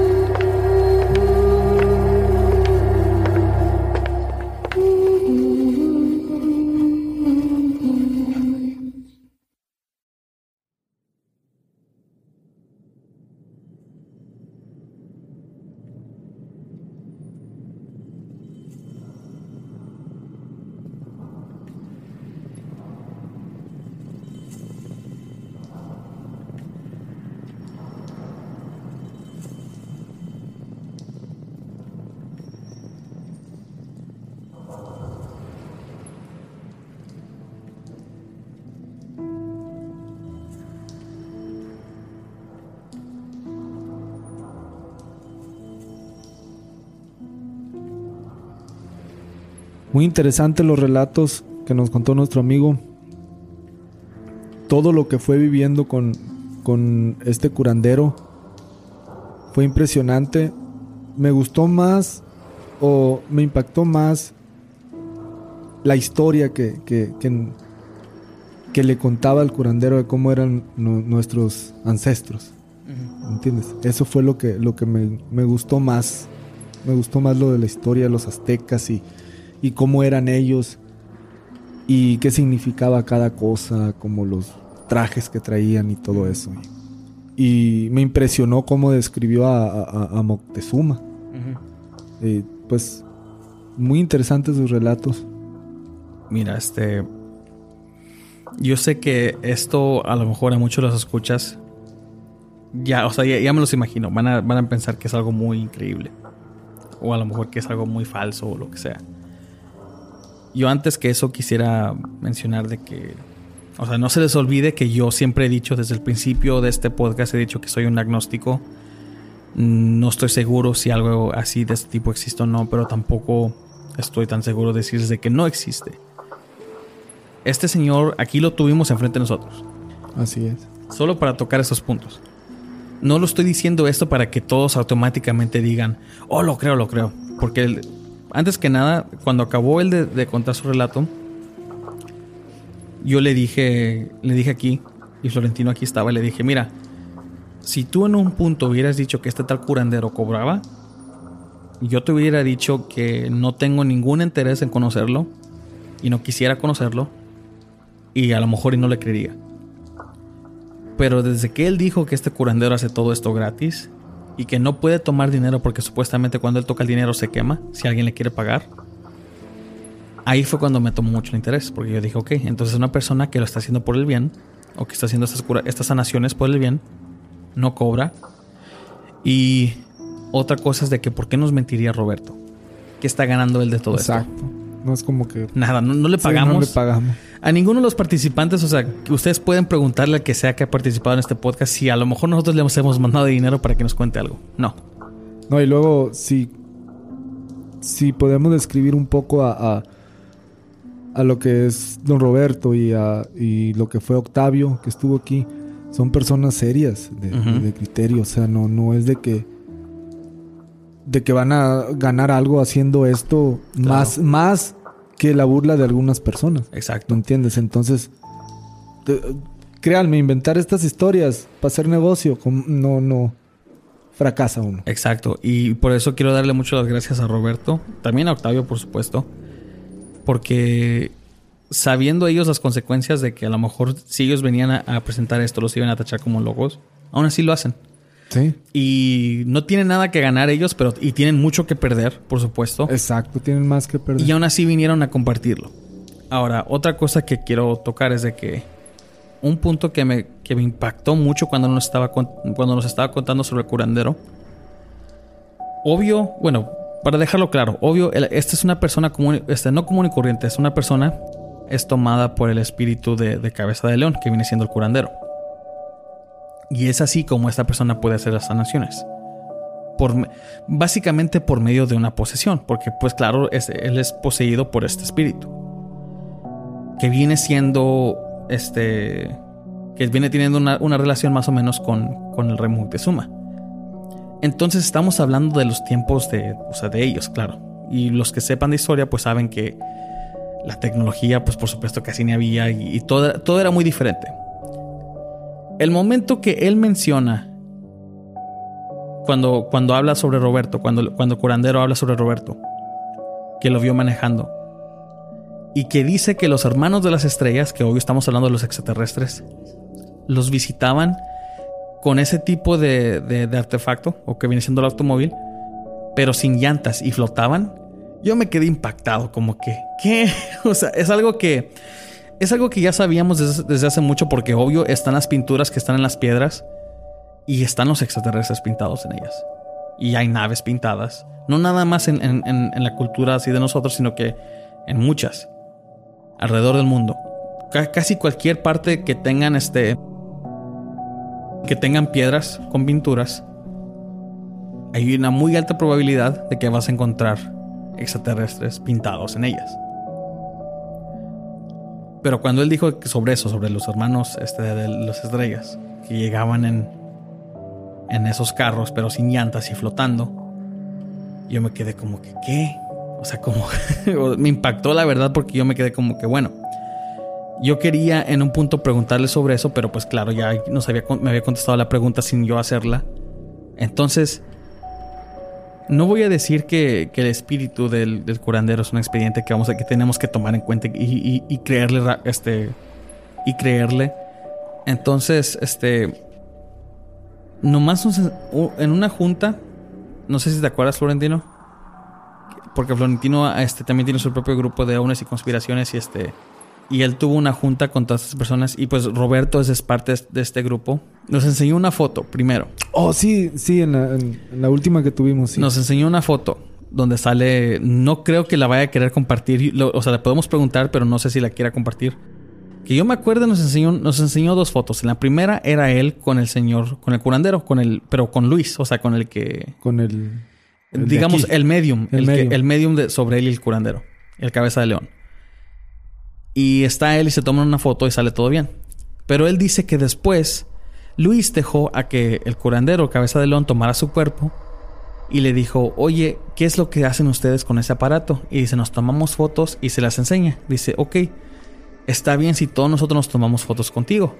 Muy interesante los relatos que nos contó nuestro amigo. Todo lo que fue viviendo con, con este curandero fue impresionante. Me gustó más o me impactó más la historia que, que, que, le contaba el curandero de cómo eran nuestros ancestros. ¿Entiendes? Eso fue lo que, lo que me, me, gustó más. Me gustó más lo de la historia de los aztecas y, y cómo eran ellos y qué significaba cada cosa, como los trajes que traían y todo eso. Y me impresionó cómo describió a, Moctezuma. Eh, pues muy interesantes sus relatos. Mira, este. Yo sé que esto a lo mejor a muchos los escuchas. Ya, o sea, ya, me los imagino. Van a, van a pensar que es algo muy increíble. O a lo mejor que es algo muy falso o lo que sea. Yo antes que eso quisiera mencionar de que, o sea, no se les olvide que yo siempre he dicho desde el principio de este podcast, he dicho que soy un agnóstico. No estoy seguro si algo así de este tipo existe o no, pero tampoco estoy tan seguro de decir de que no existe. Este señor aquí lo tuvimos enfrente de nosotros. Así es. Solo para tocar esos puntos. No lo estoy diciendo esto para que todos automáticamente digan, oh, lo creo, lo creo. Porque antes que nada, cuando acabó él de, contar su relato, yo le dije, le dije aquí, y Florentino aquí estaba, le dije, mira, si tú en un punto hubieras dicho que este tal curandero cobraba, yo te hubiera dicho que no tengo ningún interés en conocerlo y no quisiera conocerlo y a lo mejor y no le creería. Pero desde que él dijo que este curandero hace todo esto gratis, y que no puede tomar dinero porque supuestamente cuando él toca el dinero se quema si alguien le quiere pagar. Ahí fue cuando me tomó mucho el interés, porque yo dije, ok, entonces una persona que lo está haciendo por el bien, o que está haciendo estas, estas sanaciones por el bien, no cobra. Y otra cosa es de que, ¿por qué nos mentiría Roberto? ¿Qué está ganando él de todo esto? No es como que... Nada, no, le pagamos. no le pagamos. A ninguno de los participantes, o sea, ustedes pueden preguntarle al que sea que ha participado en este podcast si a lo mejor nosotros le hemos mandado dinero para que nos cuente algo. No. No, y luego, si, si podemos describir un poco a, a, lo que es don Roberto y, a, y lo que fue Octavio, que estuvo aquí, son personas serias de, criterio. O sea, no, no es de que de que van a ganar algo haciendo esto más, más que la burla de algunas personas. Exacto. ¿Me entiendes? Entonces, créanme, inventar estas historias para hacer negocio, no, no, fracasa uno. Exacto. Y por eso quiero darle muchas las gracias a Roberto, también a Octavio, por supuesto, porque sabiendo ellos las consecuencias de que a lo mejor si ellos venían a, a presentar esto, los iban a tachar como locos, aún así lo hacen. Sí. Y no tienen nada que ganar ellos, pero y tienen mucho que perder, por supuesto. Exacto, tienen más que perder. Y aún así vinieron a compartirlo. Ahora, otra cosa que quiero tocar es de que un punto que me, que me impactó mucho cuando nos, estaba, cuando nos estaba contando sobre el curandero. Obvio, bueno, para dejarlo claro, obvio, esta es una persona común, este, no común y corriente, es una persona es tomada por el espíritu de, de cabeza de león, que viene siendo el curandero. Y es así como esta persona puede hacer las sanaciones. Por, básicamente por medio de una posesión, porque pues claro, él es poseído por este espíritu. Que viene siendo, este, que viene teniendo una, relación más o menos con, con el rey Moctezuma. Entonces estamos hablando de los tiempos de, o sea, de ellos, claro. Y los que sepan de historia, pues saben que la tecnología, pues por supuesto así ni había y, todo era muy diferente. El momento que él menciona, cuando, cuando habla sobre Roberto, cuando, cuando Curandero habla sobre Roberto, que lo vio manejando, y que dice que los hermanos de las estrellas, que hoy estamos hablando de los extraterrestres, los visitaban con ese tipo de, artefacto, o que viene siendo el automóvil, pero sin llantas y flotaban, yo me quedé impactado, como que, ¿qué? O sea, es algo que, es algo que ya sabíamos desde, hace mucho, porque obvio están las pinturas que están en las piedras y están los extraterrestres pintados en ellas. Y hay naves pintadas, no nada más en, la cultura así de nosotros, sino que en muchas, alrededor del mundo. casi cualquier parte que tengan este que tengan piedras con pinturas, hay una muy alta probabilidad de que vas a encontrar extraterrestres pintados en ellas. Pero cuando él dijo sobre eso, sobre los hermanos este, de las estrellas, que llegaban en, en esos carros, pero sin llantas y flotando, yo me quedé como que, ¿qué? O sea, como me impactó la verdad porque yo me quedé como que, bueno, yo quería en un punto preguntarle sobre eso, pero pues claro, ya nos había, me había contestado la pregunta sin yo hacerla. Entonces, no voy a decir que, el espíritu del, curandero es un expediente que, vamos a, que tenemos que tomar en cuenta y, creerle. Este, y creerle. Entonces, este. Nomás en una junta. No sé si te acuerdas, Florentino. Porque Florentino este, también tiene su propio grupo de aunes y conspiraciones y este y él tuvo una junta con todas estas personas y pues Roberto es parte de este grupo. Nos enseñó una foto primero. Oh, sí, sí, en la, última que tuvimos. Nos enseñó una foto donde sale, no creo que la vaya a querer compartir, o sea, le podemos preguntar, pero no sé si la quiera compartir. Que yo me acuerdo nos enseñó, nos enseñó dos fotos. En la primera era él con el señor, con el curandero, con el, pero con Luis, o sea, con el que... Con el... digamos, el medium, el, medium, el medium de, sobre él y el curandero, el cabeza de león. Y está él y se toman una foto y sale todo bien. Pero él dice que después Luis dejó a que el curandero, cabeza de león, tomara su cuerpo y le dijo, oye, ¿qué es lo que hacen ustedes con ese aparato? Y dice, nos tomamos fotos y se las enseña. Dice, ok, está bien si todos nosotros nos tomamos fotos contigo.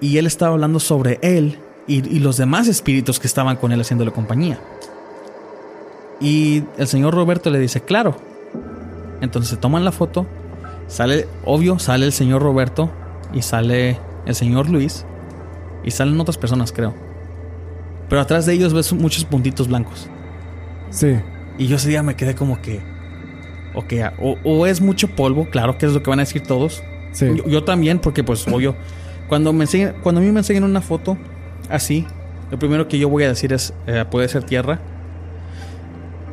Y él estaba hablando sobre él y, y los demás espíritus que estaban con él haciéndole compañía. Y el señor Roberto le dice, claro. Entonces se toman la foto Sale, obvio, sale el señor Roberto y sale el señor Luis y salen otras personas, creo. Pero atrás de ellos ves muchos puntitos blancos. Sí. Y yo ese día me quedé como que. Ok, o, o es mucho polvo, claro que es lo que van a decir todos. Sí. Yo, también, porque pues obvio. Cuando me enseñan, cuando a mí me enseñan una foto así, lo primero que yo voy a decir es eh, puede ser tierra.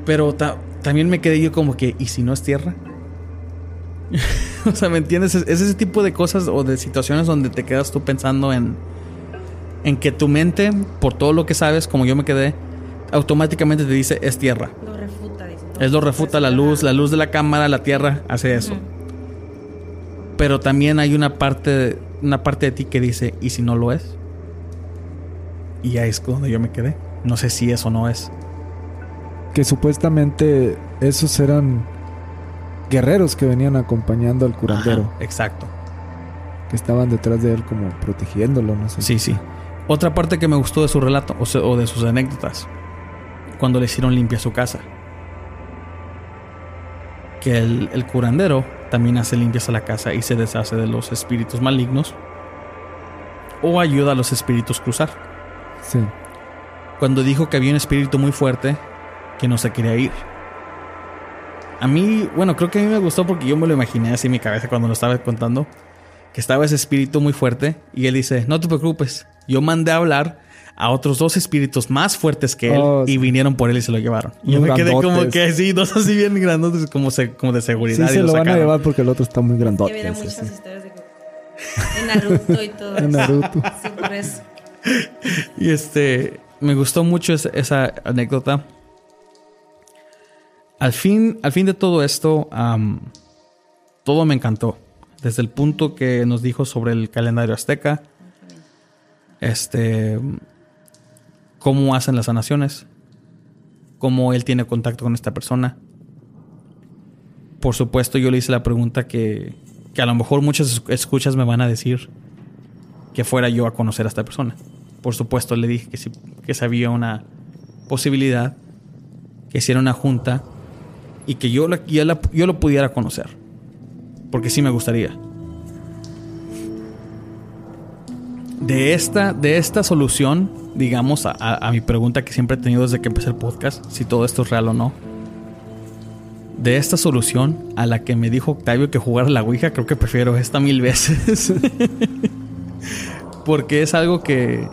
Pero también me quedé yo como que, ¿y si no es tierra? o sea, ¿me entiendes? Es, ese tipo de cosas o de situaciones donde te quedas tú pensando en, en que tu mente, por todo lo que sabes, como yo me quedé, automáticamente te dice es tierra. Lo refuta, Es lo refuta la luz, la luz de la cámara, la tierra hace eso. Pero también hay una parte, una parte de ti que dice, ¿y si no lo es? Y ahí es donde yo me quedé. No sé si eso no es. Que supuestamente esos eran guerreros que venían acompañando al curandero. exacto. Que estaban detrás de él como protegiéndolo, no sé. Sí, sí. Otra parte que me gustó de su relato o, de sus anécdotas, cuando le hicieron limpia su casa. Que el, el curandero también hace limpias a la casa y se deshace de los espíritus malignos o ayuda a los espíritus cruzar. Sí. Cuando dijo que había un espíritu muy fuerte que no se quería ir. A mí, bueno, creo que a mí me gustó porque yo me lo imaginé así en mi cabeza cuando lo estaba contando. Que estaba ese espíritu muy fuerte. Y él dice, no te preocupes. Yo mandé a hablar a otros dos espíritus más fuertes que él. Oh, y sí. vinieron por él y se lo llevaron. Y yo me quedé como que sí, dos así bien grandotes como, se- como de seguridad. Sí y se lo van a llevar porque el otro está muy Que grandote. muchas sí. historias de, de Naruto y todo En. Naruto. Sí, por eso. Y este, me gustó mucho esa, esa anécdota. Al fin, al fin de todo esto, todo me encantó. Desde el punto que nos dijo sobre el calendario azteca, este, cómo hacen las sanaciones, cómo él tiene contacto con esta persona. Por supuesto, yo le hice la pregunta que, que a lo mejor muchas escuchas me van a decir que fuera yo a conocer a esta persona. Por supuesto, le dije que si que si había una posibilidad que hiciera una junta y que yo, lo pudiera conocer. Porque sí me gustaría. De esta, de esta solución, digamos, a, mi pregunta que siempre he tenido desde que empecé el podcast, si todo esto es real o no. De esta solución a la que me dijo Octavio que jugara la Ouija, creo que prefiero esta mil veces. Porque es algo que,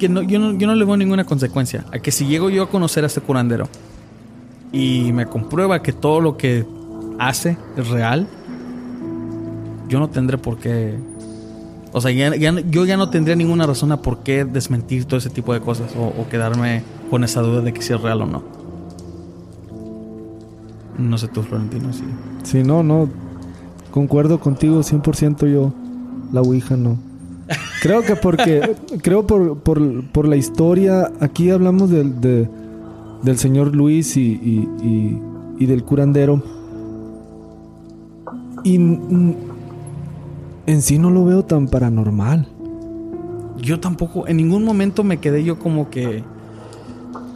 que no, yo, no, yo no le veo ninguna consecuencia. A que si llego yo a conocer a este curandero y me comprueba que todo lo que hace es real, yo no tendré por qué. O sea, yo ya no tendría ninguna razón a por qué desmentir todo ese tipo de cosas o, quedarme con esa duda de que si es real o no. No sé tú, Florentino, sí. Sí, no, no. Concuerdo contigo 100% yo. La Ouija no. Creo que porque... creo por, por, por la historia... Aquí hablamos de- del señor Luis y, y, y- y del curandero. Y en sí no lo veo tan paranormal. Yo tampoco, en ningún momento me quedé yo como que.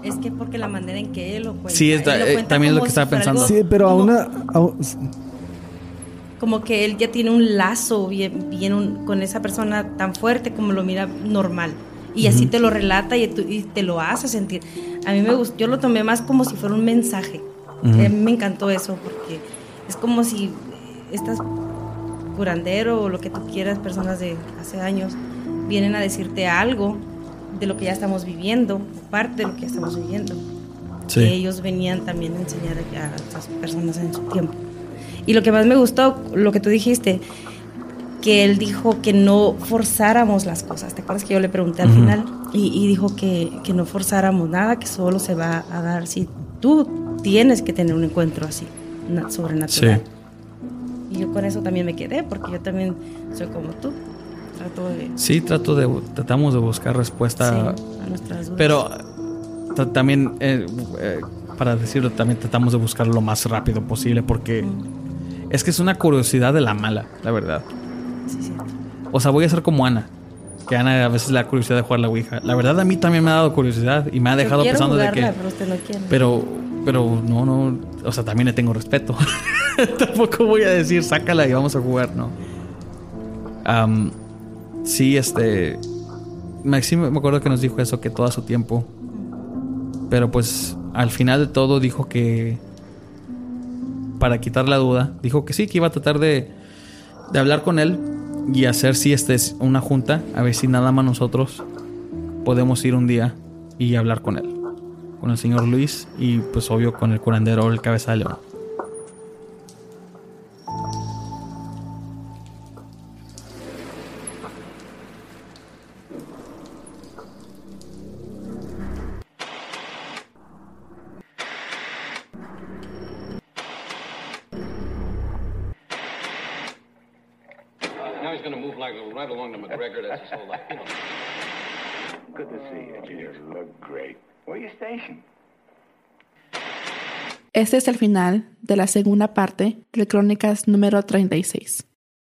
Es que porque la manera en que él lo cuenta. Sí, está- él lo eh, también es lo que si estaba pensando. algo Sí, pero a como- una... a- Como que él ya tiene un lazo bien, bien un- con esa persona tan fuerte como lo mira normal. Y así te lo relata y, tú- y te lo hace sentir. A mí me gustó, yo lo tomé más como si fuera un mensaje. Ujú. A mí me encantó eso porque es como si estas curandero o lo que tú quieras, personas de hace años, vienen a decirte algo de lo que ya estamos viviendo, o parte de lo que ya estamos viviendo. Sí. que ellos venían también a enseñar a esas personas en su tiempo. Y lo que más me gustó, lo que tú dijiste, que él dijo que no forzáramos las cosas. ¿Te acuerdas que yo le pregunté al final? Y, y dijo que, que no forzáramos nada, que solo se va a dar si tú tienes que tener un encuentro así, na- sobrenatural. Y yo con eso también me quedé, porque yo también soy como tú. Trato de... Sí, trato de, tratamos de buscar respuesta. sí, a nuestras dudas. Pero también, eh, eh, para decirlo, también tratamos de buscarlo lo más rápido posible porque es que es una curiosidad de la mala, la verdad. Sí. O sea, voy a ser como Ana. Que Ana a veces le da curiosidad de jugar la Ouija. La verdad, a mí también me ha dado curiosidad y me ha dejado pensando de que. pero usted no quiere. Pero, pero no, no. O sea, también le tengo respeto. Tampoco voy a decir, sácala y vamos a jugar, no. Sí, este. Maxime, me acuerdo que nos dijo eso, que todo a su tiempo. Pero pues, al final de todo, dijo que. Para quitar la duda, dijo que sí, que iba a tratar de, de hablar con él y hacer si este es una junta, a ver si nada más nosotros podemos ir un día y hablar con él con el señor Luis y pues obvio con el curandero el cabeza de león. Este es el final de la segunda parte de Crónicas número 36.